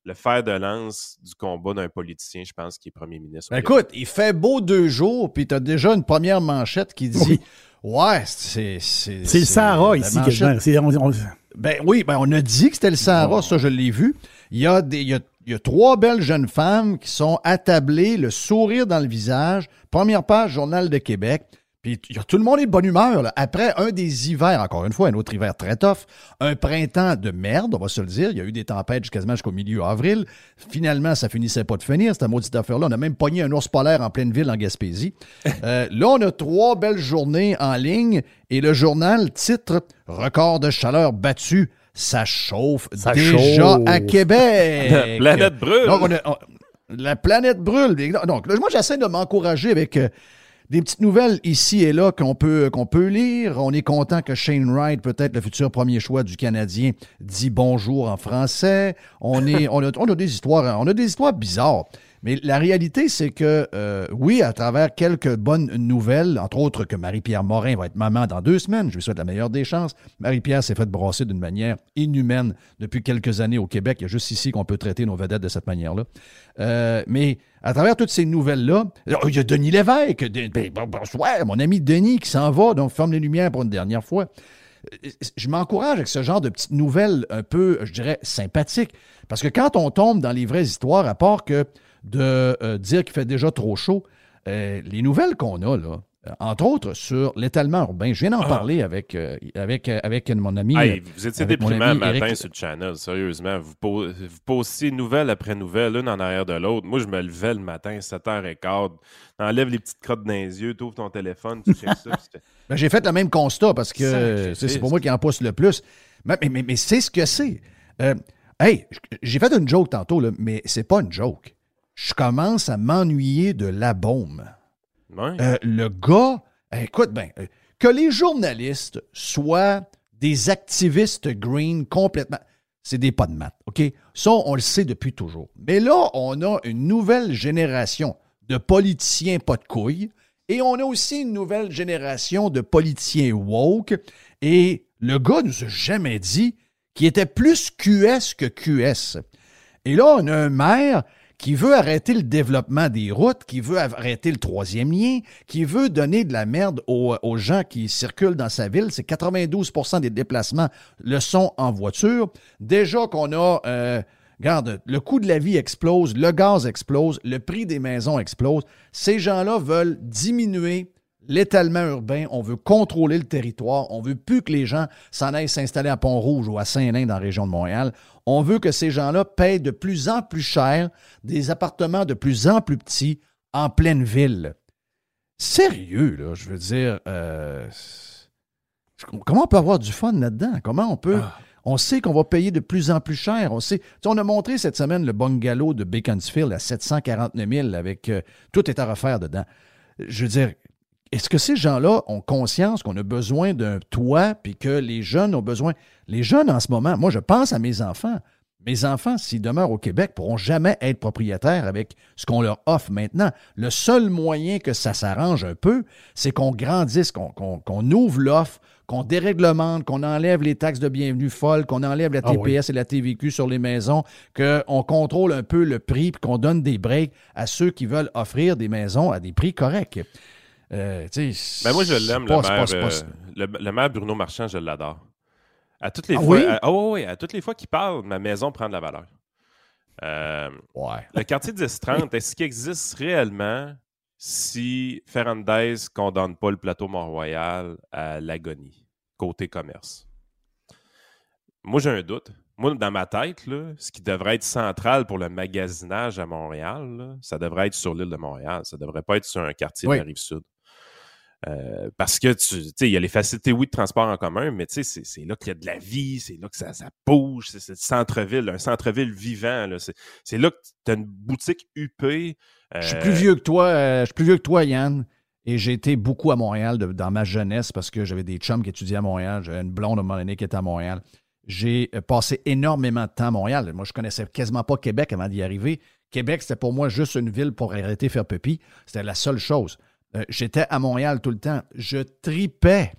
le fer de lance du combat d'un politicien, je pense, qui est premier ministre. Ben, écoute, il fait beau deux jours, puis tu as déjà une première manchette qui dit Ouais, c'est. C'est C'est le Sahara ici, manchette- quasiment. C'est- on- on- Ben oui, ben on a dit que c'était le Sahara, ça je l'ai vu. Il y, a des, il, y a, il y a trois belles jeunes femmes qui sont attablées, le sourire dans le visage. Première page, Journal de Québec. Puis il y a, tout le monde est de bonne humeur. là. Après un des hivers, encore une fois, un autre hiver très tough, un printemps de merde, on va se le dire. Il y a eu des tempêtes quasiment jusqu'au milieu avril. Finalement, ça finissait pas de finir, cette maudite affaire-là. On a même pogné un ours polaire en pleine ville en Gaspésie. Euh, là, on a trois belles journées en ligne et le journal titre Record de chaleur battu. Ça chauffe Ça déjà chauffe. à Québec. La planète brûle. Donc, on a- on- la planète brûle. Donc, là, moi, j'essaie de m'encourager avec euh, des petites nouvelles ici et là qu'on peut, qu'on peut lire. On est content que Shane Wright, peut-être le futur premier choix du Canadien, dit bonjour en français. On, est, on, a, on a des histoires, on a des histoires bizarres. Mais la réalité, c'est que, euh, oui, à travers quelques bonnes nouvelles, entre autres que Marie-Pierre Morin va être maman dans deux semaines, je lui souhaite la meilleure des chances. Marie-Pierre s'est fait brasser d'une manière inhumaine depuis quelques années au Québec. Il y a juste ici qu'on peut traiter nos vedettes de cette manière-là. Euh, mais à travers toutes ces nouvelles-là, oh, il y a Denis Lévesque, ben, bonsoir, mon ami Denis qui s'en va, donc ferme les lumières pour une dernière fois. Euh, Je m'encourage avec ce genre de petites nouvelles un peu, je dirais, sympathiques. Parce que quand on tombe dans les vraies histoires, à part que de euh, dire qu'il fait déjà trop chaud, euh, les nouvelles qu'on a, là, euh, entre autres sur l'étalement urbain, je viens d'en Ah. parler avec, euh, avec, avec mon ami. Hey, vous étiez déprimant matin sur le channel, sérieusement. Vous, po- vous postiez nouvelle après nouvelle, l'une en arrière de l'autre. Moi, je me levais le matin, 7h15. T'enlèves les petites crottes dans les yeux, t'ouvres ton téléphone, tu checkes ça. Ben, j'ai fait le même constat parce que c'est c'est pour moi qui en pousse le plus. Mais, mais, mais- mais c'est ce que c'est. Euh, hey, j'ai fait une joke tantôt, là, mais c'est pas une joke. Je commence à m'ennuyer de la baume. Ouais. Euh, le gars, euh, écoute bien, euh, que les journalistes soient des activistes green complètement, c'est des pas de maths, OK? Ça, on le sait depuis toujours. Mais là, on a une nouvelle génération de politiciens pas de couilles et on a aussi une nouvelle génération de politiciens woke et le gars nous a jamais dit qu'il était plus QS que QS. Et là, on a un maire qui veut arrêter le développement des routes, qui veut arrêter le troisième lien, qui veut donner de la merde aux, gens qui circulent dans sa ville. C'est 92% des déplacements le sont en voiture. Déjà qu'on a, euh, regarde, le coût de la vie explose, le gaz explose, le prix des maisons explose. Ces gens-là veulent diminuer l'étalement urbain, on veut contrôler le territoire, on veut plus que les gens s'en aillent s'installer à Pont-Rouge ou à Saint-Lin dans la région de Montréal. On veut que ces gens-là payent de plus en plus cher des appartements de plus en plus petits en pleine ville. Sérieux, là, je veux dire, euh, comment on peut avoir du fun là-dedans? Comment on peut... On sait qu'on va payer de plus en plus cher. On sait. Tu sais, on a montré cette semaine le bungalow de Beaconsfield à 749 000 avec euh, tout est à refaire dedans. Je veux dire, est-ce que ces gens-là ont conscience qu'on a besoin d'un toit puis que les jeunes ont besoin? Les jeunes en ce moment, moi, je pense à mes enfants. Mes enfants, s'ils demeurent au Québec, pourront jamais être propriétaires avec ce qu'on leur offre maintenant. Le seul moyen que ça s'arrange un peu, c'est qu'on grandisse, qu'on ouvre l'offre, qu'on déréglemente, qu'on enlève les taxes de bienvenue folles, qu'on enlève la Ah oui. TPS et la TVQ sur les maisons, qu'on contrôle un peu le prix, puis qu'on donne des breaks à ceux qui veulent offrir des maisons à des prix corrects. Euh, Ben moi, je l'aime, le maire, euh, le, le maire Bruno Marchand, je l'adore. À toutes les Ah fois, oui? à, ouais, ouais, à toutes les fois qu'il parle, ma maison prend de la valeur. Euh, Ouais. le quartier 10-30, est-ce qu'il existe réellement si Ferrandez condamne pas le plateau Mont-Royal à l'agonie, côté commerce? Moi, j'ai un doute. Moi, dans ma tête, là, ce qui devrait être central pour le magasinage à Montréal, là, ça devrait être sur l'île de Montréal. Ça devrait pas être sur un quartier Oui. de la Rive-Sud. Euh, parce que tu sais, il y a les facilités, oui, de transport en commun, mais tu sais, c'est là qu'il y a de la vie, c'est là que ça, ça bouge, c'est le centre-ville, un centre-ville vivant. C'est là que tu as une boutique huppée. Je suis euh, plus vieux que toi, euh, je suis plus vieux que toi, Yann. Et j'ai été beaucoup à Montréal dans ma jeunesse parce que j'avais des chums qui étudiaient à Montréal. J'avais une blonde à un moment qui était à Montréal. J'ai euh, passé énormément de temps à Montréal. Moi, je connaissais quasiment pas Québec avant d'y arriver. Québec, c'était pour moi juste une ville pour arrêter faire pipi. C'était la seule chose. Euh, J'étais à Montréal tout le temps. Je tripais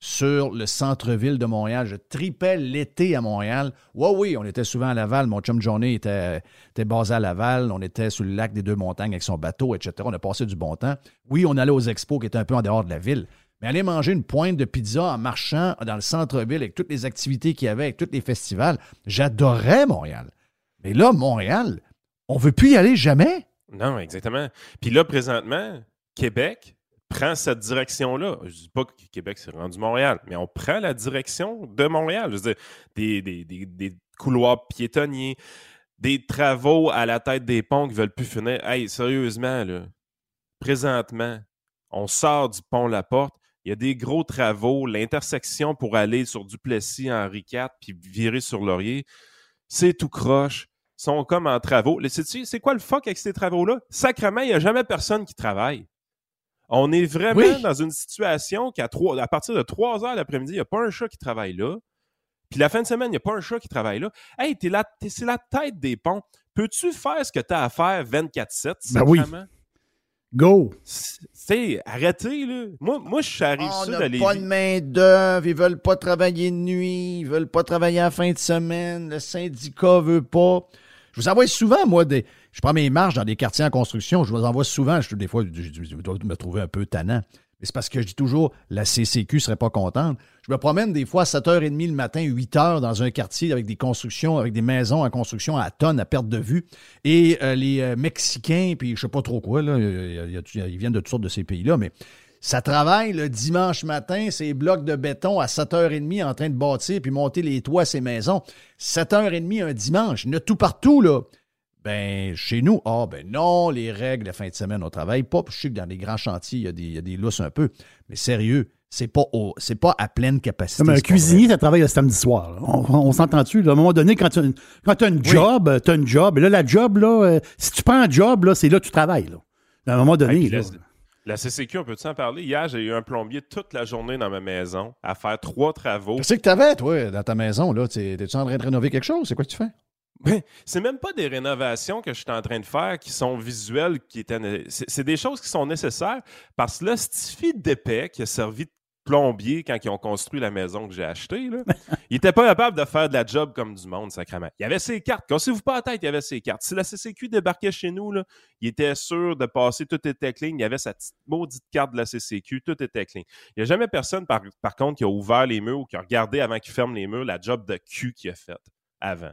sur le centre-ville de Montréal. Je tripais l'été à Montréal. Ouais, oui, on était souvent à Laval. Mon chum Johnny était, était basé à Laval. On était sur le lac des Deux-Montagnes avec son bateau, etc. On a passé du bon temps. Oui, on allait aux expos qui étaient un peu en dehors de la ville. Mais aller manger une pointe de pizza en marchant dans le centre-ville avec toutes les activités qu'il y avait, avec tous les festivals, j'adorais Montréal. Mais là, Montréal, on veut plus y aller jamais. Non, exactement. Puis là, présentement, Québec prend cette direction-là. Je dis pas que Québec s'est rendu Montréal, mais on prend la direction de Montréal. Je veux dire, des, des- des- des couloirs piétonniers, des travaux à la tête des ponts qui veulent plus finir. Hey, sérieusement, là, présentement, on sort du pont La Porte. Il y a des gros travaux, l'intersection pour aller sur Duplessis, Henri IV, puis virer sur Laurier, c'est tout croche. Sont comme en travaux. C'est quoi le fuck avec ces travaux-là? Sacrement, il n'y a jamais personne qui travaille. On est vraiment Oui. dans une situation qu'à trois- à partir de 3 heures l'après-midi, il n'y a pas un chat qui travaille là. Puis la fin de semaine, il n'y a pas un chat qui travaille là. Hey, t'es c'est la tête des ponts. Peux-tu faire ce que tu as à faire 24-7? Ben oui. Go! C'est arrêtez, là. Moi, moi je suis arrivé On n'a pas de main-d'œuvre, ils veulent pas travailler de nuit, ils veulent pas travailler à la fin de semaine, le syndicat veut pas. Je vous envoie souvent, moi, des. Je prends mes marches dans des quartiers en construction, je vous envoie souvent. Je, des fois, je, dois me trouver un peu tannant. Mais c'est parce que je dis toujours, la CCQ serait pas contente. Je me promène des fois à 7h30 le matin, 8h dans un quartier avec des constructions, avec des maisons en construction à tonnes, à perte de vue. Et euh, les euh, Mexicains, puis je sais pas trop quoi, là, ils viennent de toutes sortes de ces pays-là, mais ça travaille le dimanche matin, ces blocs de béton à 7h30 en train de bâtir puis monter les toits à ces maisons. 7h30 un dimanche. Il y en a tout partout, là. Ben, chez nous, ah, ben non, les règles, la fin de semaine, on travaille pas. Puis je sais que dans les grands chantiers, il y a des, il y a des lousses un peu. Mais sérieux, c'est pas, au- c'est pas à pleine capacité. Comme un c'est cuisinier, ça travaille le samedi soir. là. On, on s'entend-tu? À un moment donné, quand tu as une, quand tu as une job, tu as une job. Et là, la job, là, euh, si tu prends un job, là, c'est là que tu travailles. Là. À un moment donné. Hey, puis là. la, la CCQ, on peut-tu en parler? Hier, j'ai eu un plombier toute la journée dans ma maison à faire trois travaux. Qu'est-ce que t'avais, toi, dans ta maison, là? T'es- T'es-tu en train de rénover quelque chose? C'est quoi que tu fais? C'est même pas des rénovations que je suis en train de faire qui sont visuelles, qui étaient. C'est des choses qui sont nécessaires parce que là, fille d'épais qui a servi de plombier quand ils ont construit la maison que j'ai achetée, là, il était pas capable de faire de la job comme du monde, sacrément. Il y avait ses cartes. Cassez-vous pas la tête, il y avait ses cartes. Si la CCQ débarquait chez nous, là, il était sûr de passer, tout était clean. Il y avait sa petite maudite carte de la CCQ, tout était clean. Il n'y a jamais personne, par, par contre, qui a ouvert les murs ou qui a regardé avant qu'il ferme les murs la job de cul qu'il a faite avant.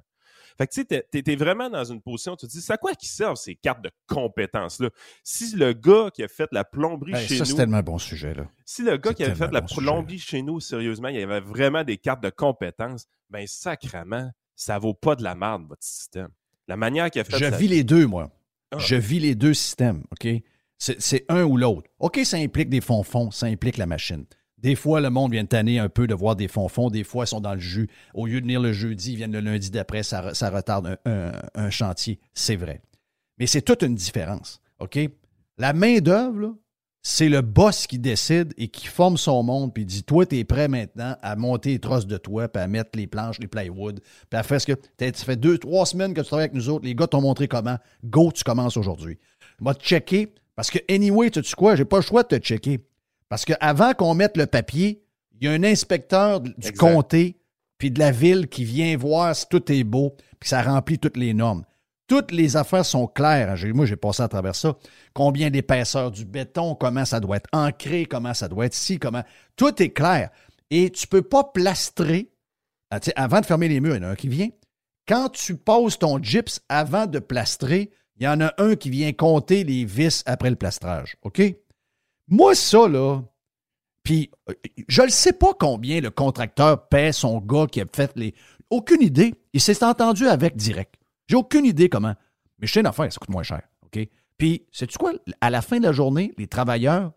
Fait que tu sais, t'es- t'es vraiment dans une position, tu te dis, c'est à quoi qui servent ces cartes de compétences-là? Si le gars qui a fait la plomberie Hey, chez ça, c'est nous, tellement un bon sujet, là. si le gars c'est qui avait fait la bon sujet, plomberie chez nous, sérieusement, il y avait vraiment des cartes de compétences, ben sacrement, ça vaut pas de la merde, votre système. La manière qu'il a fait Je vis les deux, moi. Ah. Je vis les deux systèmes, OK? C'est c'est un ou l'autre. OK, ça implique des fonds-fonds, ça implique la machine. Des fois, le monde vient tanner un peu de voir des fonds-fonds. Des fois, ils sont dans le jus. Au lieu de venir le jeudi, ils viennent le lundi d'après. Ça, ça retarde un, chantier. C'est vrai. Mais c'est toute une différence. OK? La main-d'œuvre, c'est le boss qui décide et qui forme son monde, puis il dit Toi, tu es prêt maintenant à monter les trosses de toit, puis à mettre les planches, les plywood, puis à faire ce que. Ça fait deux, trois semaines que tu travailles avec nous autres, les gars t'ont montré comment. Go, tu commences aujourd'hui. Va te checker, parce que, anyway, tu sais quoi, j'ai pas le choix de te checker. Parce qu'avant qu'on mette le papier, il y a un inspecteur du Exact. comté, puis de la ville qui vient voir si tout est beau, puis que ça remplit toutes les normes. Toutes les affaires sont claires. Moi, j'ai passé à travers ça. Combien d'épaisseur du béton, comment ça doit être ancré, comment ça doit être si, comment. Tout est clair. Et tu peux pas plastrer Ah, avant de fermer les murs, il y en a un qui vient. Quand tu poses ton gyps avant de plastrer, il y en a un qui vient compter les vis après le plastrage. OK? Moi, ça, là, puis euh, je ne sais pas combien le contracteur paie son gars qui a fait les. Aucune idée. Il s'est entendu avec direct. J'ai aucune idée comment. Mais je sais une affaire, ça coûte moins cher. OK? Puis, sais-tu quoi? À la fin de la journée, les travailleurs,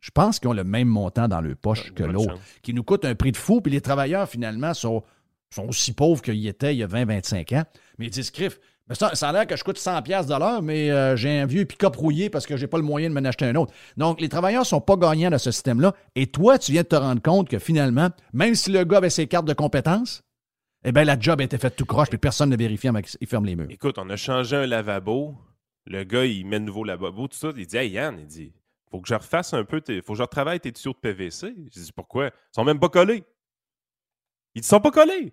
je pense qu'ils ont le même montant dans leur poche que l'autre, qui nous coûte un prix de fou. Puis les travailleurs, finalement, sont, sont aussi pauvres qu'ils étaient il y a 20-25 ans. Mais ils disent, Criff, ça, ça a l'air que je coûte 100$ piastres de l'heure, mais euh, j'ai un vieux pick-up parce que j'ai pas le moyen de m'en acheter un autre. Donc, les travailleurs sont pas gagnants dans ce système-là. Et toi, tu viens de te rendre compte que finalement, même si le gars avait ses cartes de compétences, eh bien, la job était faite tout croche, puis personne ne vérifie avant qu'il ferme les murs. Écoute, on a changé un lavabo. Le gars, il met de nouveau lavabo, tout ça. Il dit Hey Yann, il dit Faut que je refasse un peu, tes... faut que je retravaille tes tuyaux de PVC. Je dis Pourquoi? Ils sont même pas collés. Ils ne sont pas collés.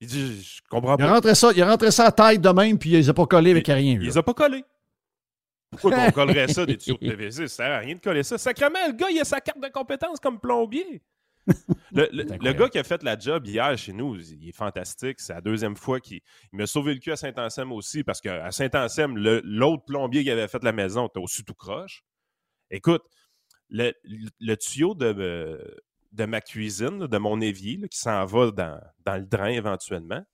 Il dit Je comprends Il a pas. rentré ça, il ça à taille de même, puis il les a pas collés avec rien. Il les a pas collés. Pourquoi on collerait ça des tuyaux de PVC? Ça sert à rien de coller ça. Sacrement, le gars, il a sa carte de compétence comme plombier. Le, le- le gars qui a fait la job hier chez nous, il est fantastique. C'est la deuxième fois qu'il il m'a sauvé le cul à Saint-Anselme aussi, parce qu'à Saint-Anselme, l'autre plombier qui avait fait la maison était aussi tout croche. Écoute, le, le tuyau de, euh, de ma cuisine, là, de mon évier, là, qui s'en va dans, dans le drain éventuellement,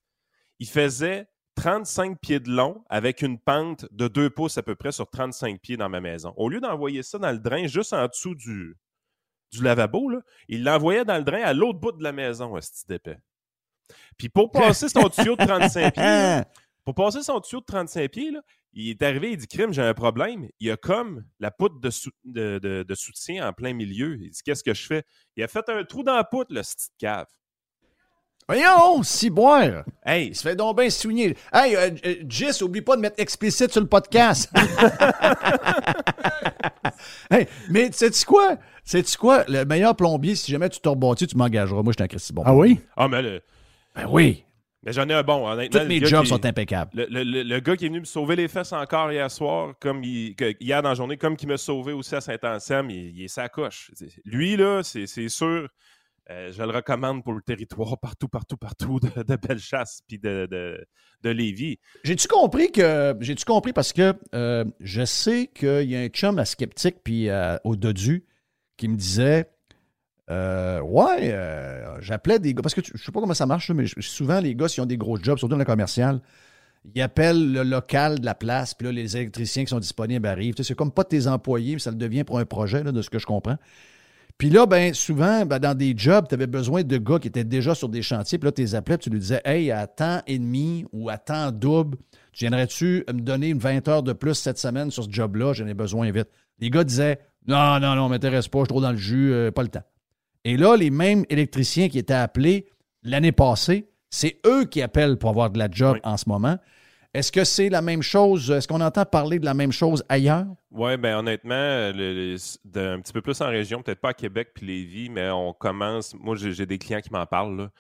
il faisait 35 pieds de long avec une pente de 2 pouces à peu près sur 35 pieds dans ma maison. Au lieu d'envoyer ça dans le drain juste en dessous du, du lavabo, là, il l'envoyait dans le drain à l'autre bout de la maison, ce petit épais. Puis pour passer son tuyau de 35 pieds, pour passer son tuyau de 35 pieds, là, il est arrivé, il dit Crime, j'ai un problème. Il y a comme la poutre de, sou- de- de- de soutien en plein milieu. Il dit Qu'est-ce que je fais? Il a fait un trou dans la poutre, le petit cave. Voyons, si boire. Hey, Il se fait donc bien souligner. Hey, euh, euh, Jess, oublie pas de mettre explicite sur le podcast. hey, mais sais-tu quoi? Sais-tu quoi? Le meilleur plombier, si jamais tu te rebâtis, tu m'engageras. Moi, je suis un Christy bon. Ah oui? ah, mais, le- Ben oui. Mais j'en ai un bon. honnêtement, Tous mes jobs qui- sont impeccables. Le, le- le- le gars qui est venu me sauver les fesses encore hier soir, comme il, que- hier dans la journée, comme qui m'a sauvé aussi à Saint-Anselme, il, il est sa coche. Lui, là, c'est c'est sûr, euh, je le recommande pour le territoire partout, partout, partout de, de Bellechasse puis de, de, de Lévis. J'ai-tu compris que. J'ai-tu compris parce que euh, je sais qu'il y a un chum à Skeptique puis au Dodu qui me disait euh, Ouais, euh, j'appelais des gars. Parce que tu- je sais pas comment ça marche, mais souvent, les gars, s'ils ont des gros jobs, surtout dans le commercial, ils appellent le local de la place, puis là, les électriciens qui sont disponibles arrivent. C'est comme pas tes employés, mais ça le devient pour un projet, de ce que je comprends. Puis là, ben, souvent, ben, dans des jobs, tu avais besoin de gars qui étaient déjà sur des chantiers. Puis là, tu les appelais, tu lui disais, hey, à temps et demi ou à temps double, tu viendrais-tu me donner une 20 heures de plus cette semaine sur ce job-là? J'en ai besoin vite. Les gars disaient, non, non, non, m'intéresse pas, je suis trop dans le jus, euh, pas le temps. Et là, les mêmes électriciens qui étaient appelés l'année passée, c'est eux qui appellent pour avoir de la job Oui. en ce moment. Est-ce que c'est la même chose? Est-ce qu'on entend parler de la même chose ailleurs? Oui, ben honnêtement, le- le- de- un petit peu plus en région, peut-être pas à Québec puis Lévis, mais on commence. Moi, j'ai des clients qui m'en parlent. là.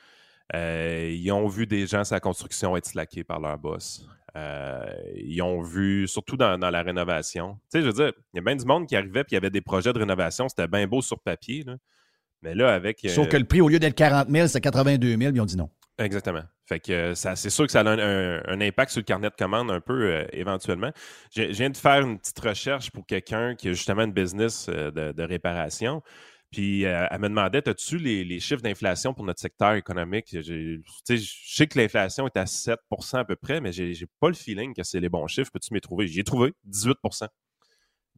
Euh, ils ont vu des gens la construction être slackés par leur boss. Euh, ils ont vu, surtout dans, dans la rénovation. Tu sais, je veux dire, il y a bien du monde qui arrivait puis il y avait des projets de rénovation. C'était bien beau sur papier. là. Mais là, avec. Sauf euh, que le prix, au lieu d'être 40 000, c'est 82 000, puis ils ont dit non. Exactement. Fait que euh, ça, c'est sûr que ça a un, un- un impact sur le carnet de commande un peu euh, éventuellement. Je, je viens de faire une petite recherche pour quelqu'un qui a justement une business euh, de, de réparation. Puis euh, elle me demandait As-tu les, les chiffres d'inflation pour notre secteur économique? Je sais que l'inflation est à 7% à peu près, mais j'ai j'ai pas le feeling que c'est les bons chiffres. Peux-tu m'y trouver? J'y ai trouvé 18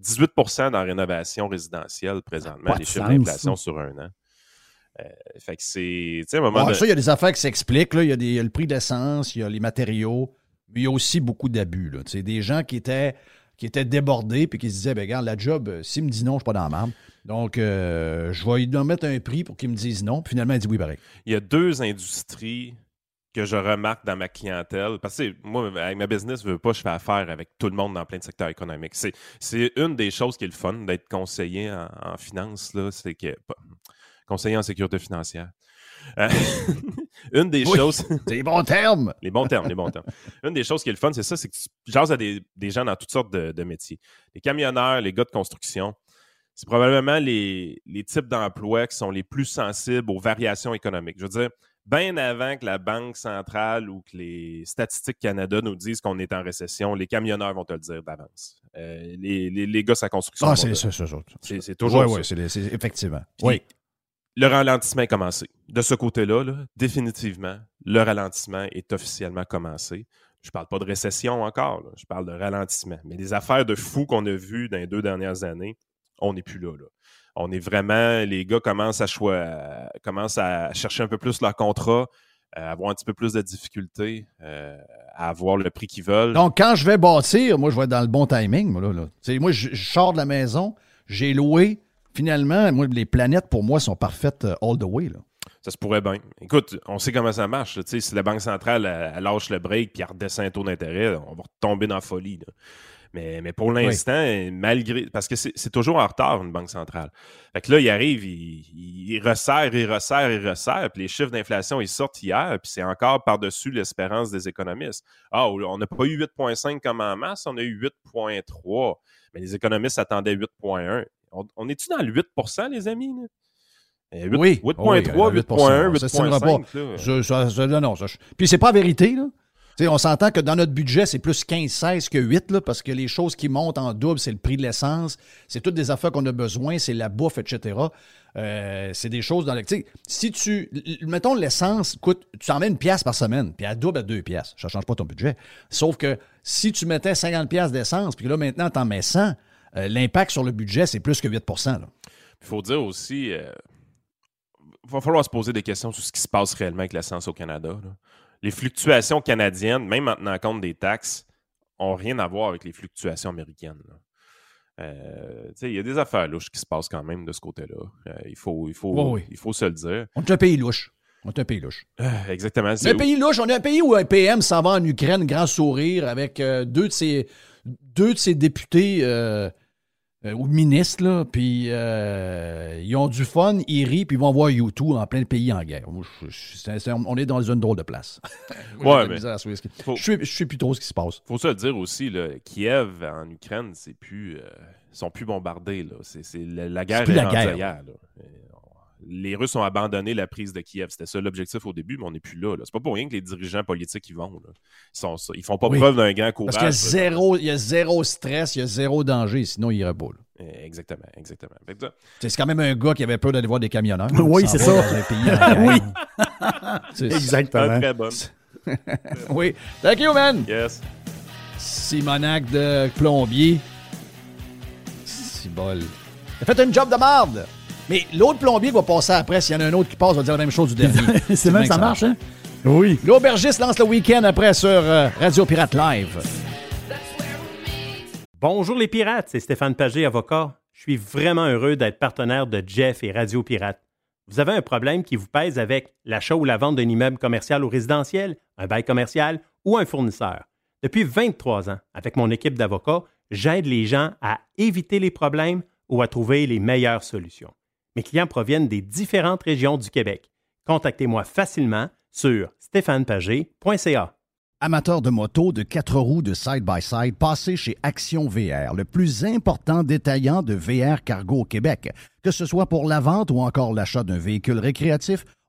18% dans la rénovation résidentielle présentement, de les chiffres d'inflation sur un an. Euh, fait que c'est. Tu sais, à un moment Ouais, donné- Ça, il y a des affaires qui s'expliquent. là. Il y, a des- il y a le prix de l'essence, il y a les matériaux, mais il y a aussi beaucoup d'abus. là. Tu sais, Des gens qui étaient, qui étaient débordés puis qui se disaient, ben, regarde, la job, euh, s'il me dit non, je suis pas dans la marde. Donc, euh, je vais lui mettre un prix pour qu'il me dise non. Puis finalement, il dit oui, pareil. il y a deux industries que je remarque dans ma clientèle. Parce que moi, avec ma business, je veux pas, je fais affaire avec tout le monde dans plein de secteurs économiques. C'est, une des choses qui est le fun d'être conseiller en, en finance, là, c'est que. conseiller en sécurité financière. Euh, une des Oui. choses. C'est les bons termes. Les bons termes, les bons termes. Une des choses qui est le fun, c'est ça, c'est que tu jases à des, des gens dans toutes sortes de, de métiers. Les camionneurs, les gars de construction, c'est probablement les, les types d'emplois qui sont les plus sensibles aux variations économiques. Je veux dire, bien avant que la Banque centrale ou que les Statistiques Canada nous disent qu'on est en récession, les camionneurs vont te le dire d'avance. Euh, les, les, les gars, sa construction. Ah, c'est ça, ça, ça. c'est c'est toujours Oui, ça. oui, c'est, c'est- effectivement. Puis, Oui. Le ralentissement est commencé. De ce côté-là, là, définitivement, le ralentissement est officiellement commencé. Je parle pas de récession encore, là. je parle de ralentissement. Mais les affaires de fous qu'on a vues dans les deux dernières années, on n'est plus là, là. On est vraiment, les gars commencent à, choi- commencent à chercher un peu plus leur contrat, à avoir un petit peu plus de difficultés, euh, à avoir le prix qu'ils veulent. Donc, quand je vais bâtir, moi, je vais être dans le bon timing. Moi, là, là. Tu sais, moi je, je sors de la maison, j'ai loué. Finalement, moi, les planètes, pour moi, sont parfaites euh, all the way. Là. Ça se pourrait bien. Écoute, on sait comment ça marche. là. Si la Banque centrale elle, elle lâche le break et elle redescend un taux d'intérêt, on va retomber dans la folie. là. Mais, mais pour l'instant, malgré. Parce que c'est toujours en retard, une banque centrale. Fait que là, il arrive, il, resserre, il resserre, il resserre, puis les chiffres d'inflation, ils sortent hier, puis c'est encore par-dessus l'espérance des économistes. Ah, on n'a pas eu 8,5 comme en masse, on a eu 8,3. Mais les économistes attendaient 8,1. On, on est-tu dans le 8% les amis? là? Eh, Oui. 8,3, Oui, 8,1, on s'estimera pas. 8,5. là. Je- ça- ça- non, non, ça- je- Puis c'est pas la vérité, là. Tu on s'entend que dans notre budget, c'est plus 15-16 que 8, là, parce que les choses qui montent en double, c'est le prix de l'essence, c'est toutes des affaires qu'on a besoin, c'est la bouffe, etc. Euh, c'est des choses dans lesquelles... Tu si tu... Mettons, l'essence coûte... Tu en mets une pièce par semaine, puis elle double à deux pièces. Ça change pas ton budget. Sauf que si tu mettais 50 pièces d'essence, puis là, maintenant, t'en mets 100, euh, l'impact sur le budget, c'est plus que 8 là. Il faut dire aussi, il va falloir se poser des questions sur ce qui se passe réellement avec l'essence au Canada. Les fluctuations canadiennes, même en tenant compte des taxes, ont rien à voir avec les fluctuations américaines. Euh, il y a des affaires louches qui se passent quand même de ce côté-là. Euh, il, faut, il, faut, oui. il faut se le dire. On est un pays louche. On est un pays louche. Euh, exactement. C'est un pays louche. On est un pays où un PM s'en va en Ukraine, grand sourire, avec deux, de ses, deux de ses députés euh, euh, ou ministres, là, puis euh, ils ont du fun, ils rient, puis ils vont voir YouTube en plein pays en guerre. Moi, je- je- c'est- c'est- on est dans une drôle de place. Moi, Ouais, mais faut- Je je suis plus trop ce qui se passe. faut se le dire aussi, là, Kiev en Ukraine, c'est plus, euh, ils sont plus bombardés. Là. C'est, c'est- la, la guerre plus est la guerre. là. Les Russes ont abandonné la prise de Kiev. C'était ça l'objectif au début, mais on n'est plus là. là. C'est pas pour rien que les dirigeants politiques y vont. Là. Ils, sont, ils font pas Oui. preuve d'un grand courage. Parce qu'il y a zéro, il y a zéro stress, il y a zéro danger, sinon il irait pas. là. Euh, Exactement, exactement. C'est quand même un gars qui avait peur d'aller voir des camionneurs. Oui, c'est ça. dans un pays en guerre. Oui. C'est- Exactement. très bonne. oui. Thank you, man. Yes. Simonac de plombier. Si bol. A fait un job de marde. Mais l'autre plombier va passer après. S'il y en a un autre qui passe, va dire la même chose du dernier. C'est même ça que marche, hein? Oui. L'aubergiste lance le week-end après sur euh, Radio Pirate Live. Bonjour les pirates, c'est Stéphane Pagé, avocat. Je suis vraiment heureux d'être partenaire de Jeff et Radio Pirate. Vous avez un problème qui vous pèse avec l'achat ou la vente d'un immeuble commercial ou résidentiel, un bail commercial ou un fournisseur. Depuis 23 ans, avec mon équipe d'avocats, j'aide les gens à éviter les problèmes ou à trouver les meilleures solutions. Mes clients proviennent des différentes régions du Québec. Contactez-moi facilement sur stéphanepagé.ca. Amateurs de moto, de quatre roues, de side-by-side, passez chez Action VR, le plus important détaillant de VR cargo au Québec. Que ce soit pour la vente ou encore l'achat d'un véhicule récréatif,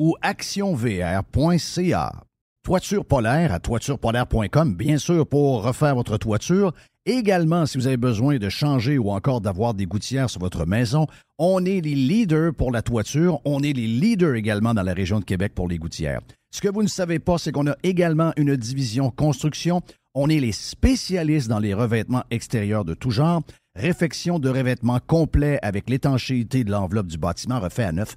ou actionvr.ca. Toiture polaire à toiturepolaire.com, bien sûr, pour refaire votre toiture. Également, si vous avez besoin de changer ou encore d'avoir des gouttières sur votre maison, on est les leaders pour la toiture. On est les leaders également dans la région de Québec pour les gouttières. Ce que vous ne savez pas, c'est qu'on a également une division construction. On est les spécialistes dans les revêtements extérieurs de tout genre. Réfection de revêtements complet avec l'étanchéité de l'enveloppe du bâtiment refait à neuf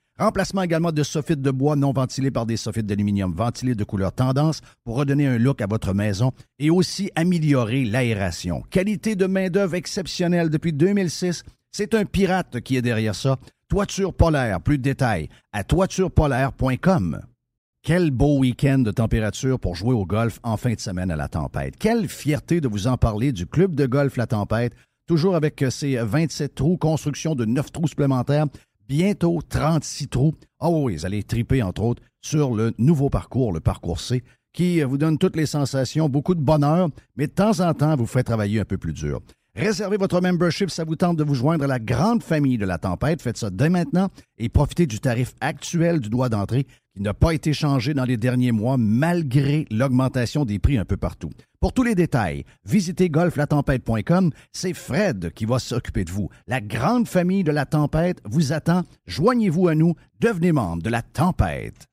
Remplacement également de soffites de bois non ventilés par des soffites d'aluminium ventilés de couleur tendance pour redonner un look à votre maison et aussi améliorer l'aération. Qualité de main-d'œuvre exceptionnelle depuis 2006. C'est un pirate qui est derrière ça. Toiture polaire, plus de détails à toiturepolaire.com. Quel beau week-end de température pour jouer au golf en fin de semaine à la tempête. Quelle fierté de vous en parler du club de golf La Tempête, toujours avec ses 27 trous, construction de 9 trous supplémentaires, bientôt 36 trous. Ah oui, vous allez triper entre autres sur le nouveau parcours, le parcours C, qui vous donne toutes les sensations, beaucoup de bonheur, mais de temps en temps vous fait travailler un peu plus dur. Réservez votre membership, ça vous tente de vous joindre à la grande famille de la tempête. Faites ça dès maintenant et profitez du tarif actuel du droit d'entrée qui n'a pas été changé dans les derniers mois malgré l'augmentation des prix un peu partout. Pour tous les détails, visitez golflatempête.com. C'est Fred qui va s'occuper de vous. La grande famille de la tempête vous attend. Joignez-vous à nous. Devenez membre de la tempête.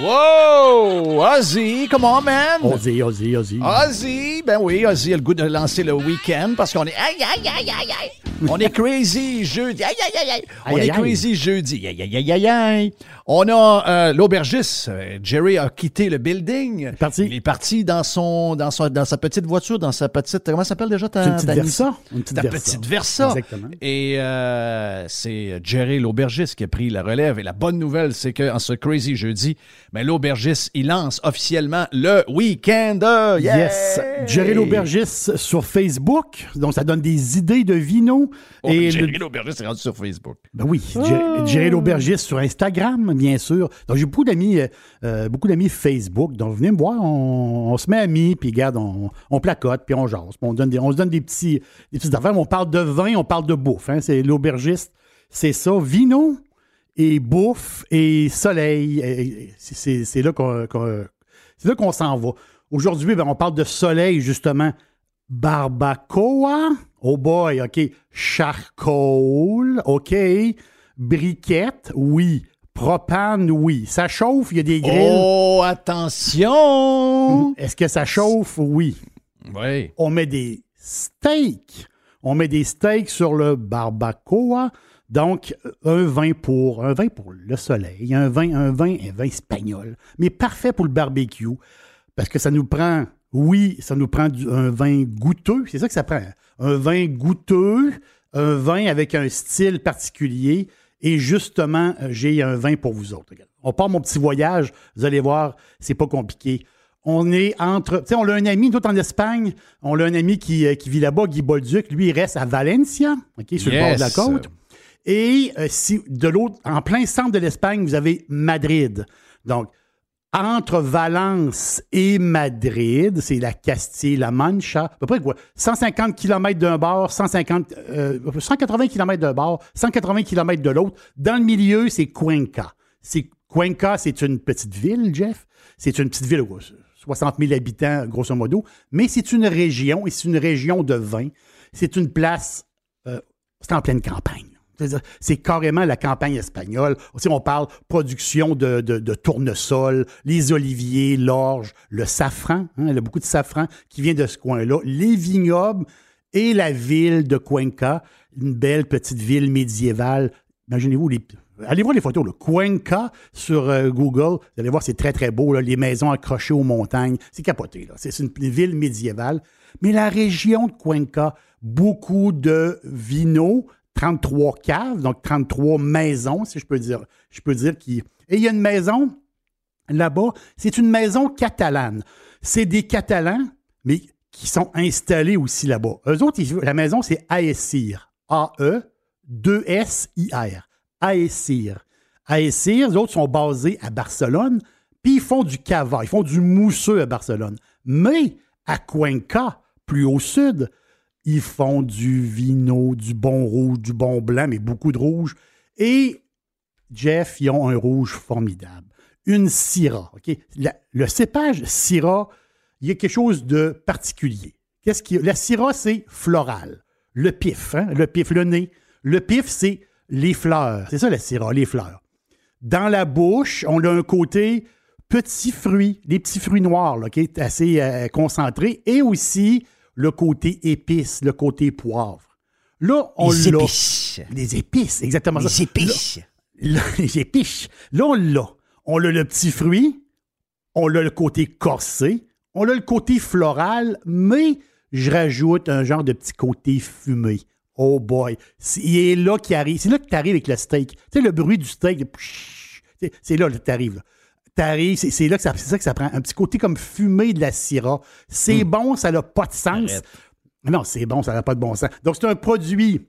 Wow! Ozzy, come on, man! Ozzy, Ozzy, Ozzy. Ozzy, ben oui, Ozzy a le goût de lancer le week-end parce qu'on est aïe aïe aïe aïe aïe. On est crazy jeudi. Aïe aïe aïe aïe. On Aïe, est aïe, crazy jeudi. Aïe aïe aïe aïe aïe. On a euh, l'aubergiste. Jerry a quitté le building. parti. Il est parti dans son dans son dans sa petite voiture, dans sa petite comment s'appelle déjà ta une petite ta- Versa. Une petite ta Versa. petite Versa. Exactement. Et euh, c'est Jerry l'aubergiste qui a pris la relève. Et la bonne nouvelle, c'est qu'en ce crazy jeudi, ben, l'aubergiste, il lance officiellement le week-end. Yeah! Yes. Jerry l'aubergiste sur Facebook. Donc, ça donne des idées de vino. Oh, et Jerry l'aubergiste est rendu sur Facebook. Ben oui, Jer- Jerry l'aubergiste sur Instagram, bien sûr. Donc, j'ai beaucoup d'amis, euh, euh, beaucoup d'amis Facebook. Donc, venez me voir, on, se met amis, puis regarde, on, on placote, puis on jase. Puis on, donne des, on se donne des petits, des petites affaires. On parle de vin, on parle de bouffe. hein. C'est l'aubergiste, c'est ça. Vino et bouffe et soleil. C'est là qu'on là qu'on s'en va. Aujourd'hui, ben, on parle de soleil, justement. Barbacoa. Oh boy, OK. Charcoal, OK. Briquette, oui. Propane, oui. Ça chauffe, il y a des grilles. Oh, attention! Est-ce que ça chauffe? Oui. Oui. On met des steaks. On met des steaks sur le barbacoa. Donc, un vin pour un vin pour le soleil, un vin, un vin, un vin espagnol, mais parfait pour le barbecue, parce que ça nous prend, oui, ça nous prend du- un vin goûteux, c'est ça que ça prend, un vin goûteux, un vin avec un style particulier, et justement, euh, j'ai un vin pour vous autres. On part mon petit voyage, vous allez voir, c'est pas compliqué. On est entre. Tu sais, on a un ami, tout en Espagne, on a un ami qui, euh, qui vit là-bas, Guy Bolduc. Lui, il reste à Valencia, sur le bord de la côte. Et euh, si de l'autre, en plein centre de l'Espagne, vous avez Madrid. Donc, entre Valence et Madrid, c'est la Castille-La Mancha, à peu près quoi? 150 km d'un bord, 150, euh, 180 km d'un bord, 180 km de l'autre. Dans le milieu, c'est Cuenca. C'est, Cuenca, c'est une petite ville, Jeff. C'est une petite ville, quoi, 60 000 habitants, grosso modo. Mais c'est une région, et c'est une région de vin. C'est une place, euh, c'est en pleine campagne. C'est carrément la campagne espagnole. On parle production de, de, de tournesol, les oliviers, l'orge, le safran. hein, il y a beaucoup de safran qui vient de ce coin-là. Les vignobles et la ville de Cuenca, une belle petite ville médiévale. Imaginez-vous, les, allez voir les photos. Là. Cuenca sur euh, Google, vous allez voir, c'est très, très beau. les maisons accrochées aux montagnes. C'est capoté. C'est une, une ville médiévale. Mais la région de Cuenca, beaucoup de vino, 33 caves, donc 33 maisons, si je peux dire. Je peux dire qui. Et il y a une maison là-bas, c'est une maison catalane. C'est des Catalans, mais qui sont installés aussi là-bas. Eux autres, la maison, c'est Aesir. A-E-2-S-I-R. Aesir. Aesir, les autres sont basés à Barcelone, puis ils font du cava, ils font du mousseux à Barcelone. Mais à Cuenca, plus au sud, ils font du vino, du bon rouge, du bon blanc, mais beaucoup de rouge. Et Jeff, ils ont un rouge formidable. Une Syrah. Le cépage Syrah, il y a quelque chose de particulier. Qu'est-ce qui, la Syrah, c'est floral. Le pif, hein? le pif, le nez. Le pif, c'est les fleurs. C'est ça la Syrah, les fleurs. Dans la bouche, on a un côté petits fruits, des petits fruits noirs, qui est assez euh, concentré, et aussi le côté épice, le côté poivre. Là, on Les épices. Les épices, exactement Les ça. épices. Là, là, les épices. Là, on l'a. On a le petit fruit, on a le côté corsé, on a le côté floral, mais je rajoute un genre de petit côté fumé. Oh boy. C'est il est là qui arrive. C'est là que tu arrives avec le steak. Tu sais, le bruit du steak. C'est là que tu arrives. T'arrives, c'est c'est là que ça, c'est ça que ça prend. Un petit côté comme fumé de la syrah. C'est bon, ça n'a pas de sens. Arrête. Non, c'est bon, ça n'a pas de bon sens. Donc, c'est un produit,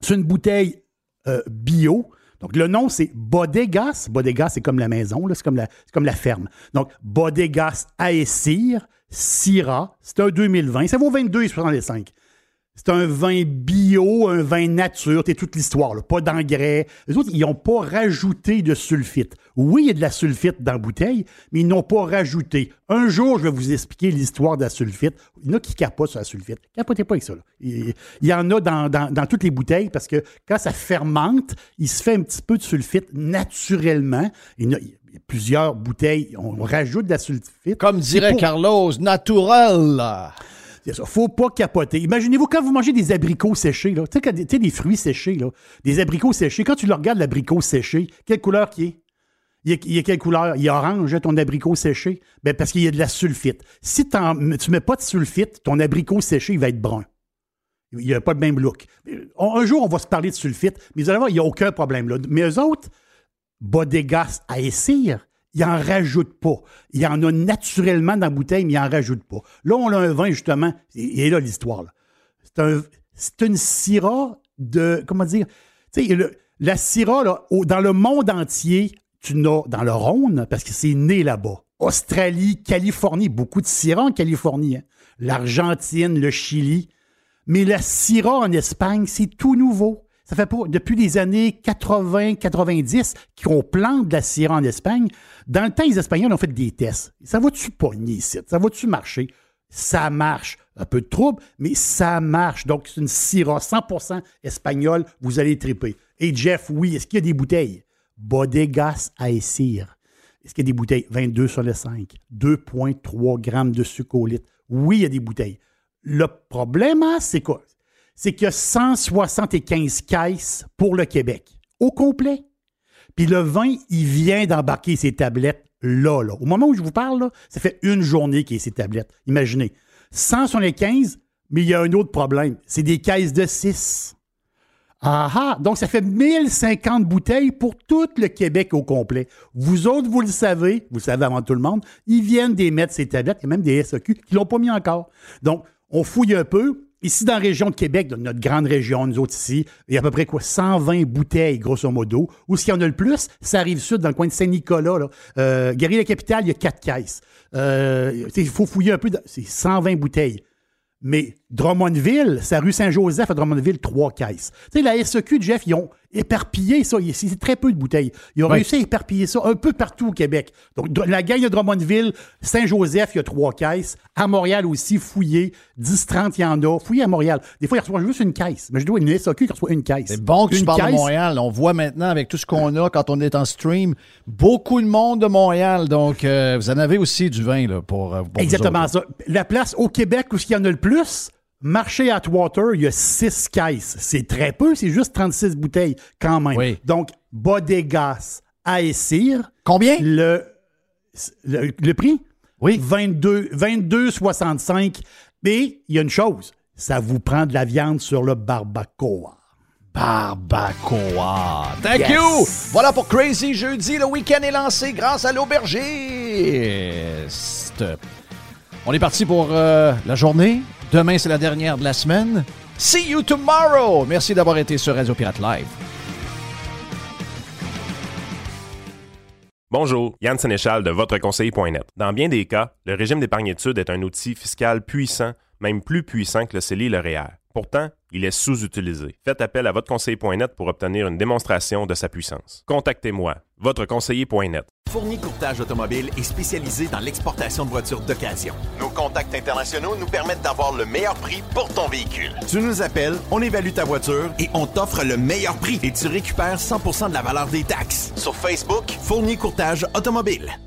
c'est une bouteille euh, bio. Donc, le nom, c'est Bodegas. Bodegas, c'est comme la maison, là, c'est comme la, c'est comme la ferme. Donc, Bodegas Aesir, Syrah. C'est un 2020. Ça vaut 22,65. C'est un vin bio, un vin nature, c'est toute l'histoire, pas d'engrais. Les autres, ils n'ont pas rajouté de sulfite. Oui, il y a de la sulfite dans la bouteille, mais ils n'ont pas rajouté. Un jour, je vais vous expliquer l'histoire de la sulfite. Il y en a qui capotent sur la sulfite. Capotez pas avec ça. là. Il, il y en a dans, dans- dans toutes les bouteilles parce que quand ça fermente, il se fait un petit peu de sulfite naturellement. Il y en a, plusieurs bouteilles, on rajoute de la sulfite. Comme dirait pour- Carlos, naturel. Ça. Faut pas capoter. Imaginez-vous quand vous mangez des abricots séchés, tu sais, des- fruits séchés, des abricots séchés, quand tu regardes, l'abricot séché, quelle couleur qui est? Il est, il quelle couleur? Il est orange, hein, ton abricot séché? Ben, parce qu'il y a de la sulfite. Si tu mets pas de sulfite, ton abricot séché, il va être brun. Il n'y a pas le même look. Un jour, on va se parler de sulfite, mais vous allez voir, il n'y a aucun problème. Mais eux autres, Bodegas à Essir, ils n'en rajoutent pas. Il y en a naturellement dans la bouteille, mais ils n'en rajoutent pas. Là, on a un vin, justement, et, là, l'histoire. C'est un, une syrah de, comment dire, la syrah, là, dans le monde entier, tu n'as, dans le Rhône, parce que c'est né là-bas, Australie, Californie, beaucoup de syrah en Californie, hein. l'Argentine, le Chili, mais la Syrah en Espagne, c'est tout nouveau. Ça fait pas depuis les années 80-90 qu'on plante de la Syrah en Espagne. Dans le temps, les Espagnols ont fait des tests. Ça va-tu pogner ici? Ça va-tu marcher? Ça marche. Un peu de trouble, mais ça marche. Donc, c'est une Syrah 100% espagnole. Vous allez triper. Et Jeff, oui, est-ce qu'il y a des bouteilles? Bodegas Aesir. Est-ce qu'il y a des bouteilles? 22 sur le 5. 2,3 grammes de sucre au litre. Oui, il y a des bouteilles. Le problème, hein, c'est quoi? C'est qu'il y a 175 caisses pour le Québec, au complet. Puis le vin, il vient d'embarquer ses tablettes là. Au moment où je vous parle, ça fait une journée qu'il y a ses tablettes. Imaginez. 175, mais il y a un autre problème. C'est des caisses de 6. Ah ah! Donc, ça fait 1050 bouteilles pour tout le Québec au complet. Vous autres, vous le savez, vous le savez avant tout le monde, ils viennent d'émettre ces tablettes. Il y a même des SAQ qui ne l'ont pas mis encore. Donc, on fouille un peu. Ici, dans la région de Québec, dans notre grande région, nous autres ici, il y a à peu près quoi, 120 bouteilles, grosso modo. Où ce qu'il y en a le plus, ça arrive sud, dans le coin de Saint-Nicolas. Euh, Guéry-la-Capitale, il y a quatre caisses. Euh, il faut fouiller un peu. C'est 120 bouteilles. Mais Drummondville, la rue Saint-Joseph à Drummondville, trois caisses. Tu sais, la SEQ, Jeff, ils ont éparpillé ça. Il- C'est très peu de bouteilles. Ils ont réussi à éparpiller ça un peu partout au Québec. Donc, la gang de Drummondville, Saint-Joseph, il y a trois caisses. À Montréal aussi, fouillé. 10-30, il y en a. Fouillé à Montréal. Des fois, ils reçoivent juste une caisse. Mais je dois une SEQ qui reçoit une caisse. C'est bon que tu Une parles de caisse, Montréal. On voit maintenant avec tout ce qu'on a quand on est en stream, beaucoup de monde de Montréal. Donc, euh, vous en avez aussi du vin là, pour, euh, pour Exactement ça. La place au Québec où il y en a le plus, marché Atwater, il y a six caisses. C'est très peu, c'est juste 36 bouteilles quand même. Oui. Donc, Bodegas à Essir. Combien? Le, le, le prix? Oui. 22 22,65. Mais il y a une chose, ça vous prend de la viande sur le barbacoa. Barbacoa. Thank Yes. you. Voilà pour Crazy Jeudi. Le week-end est lancé grâce à l'aubergiste. On est parti pour euh, la journée. Demain, c'est la dernière de la semaine. See you tomorrow. Merci d'avoir été sur Radio Pirate Live. Bonjour, Yann Sénéchal de votreconseiller.net. Dans bien des cas, le régime d'épargne-études est un outil fiscal puissant, même plus puissant que le CELI et. Pourtant, il est sous-utilisé. Faites appel à votreconseiller.net pour obtenir une démonstration de sa puissance. Contactez-moi, votreconseiller.net. Fournier Courtage Automobile est spécialisé dans l'exportation de voitures d'occasion. Nos contacts internationaux nous permettent d'avoir le meilleur prix pour ton véhicule. Tu nous appelles, on évalue ta voiture et on t'offre le meilleur prix et tu récupères 100% de la valeur des taxes. Sur Facebook, Fournier Courtage Automobile.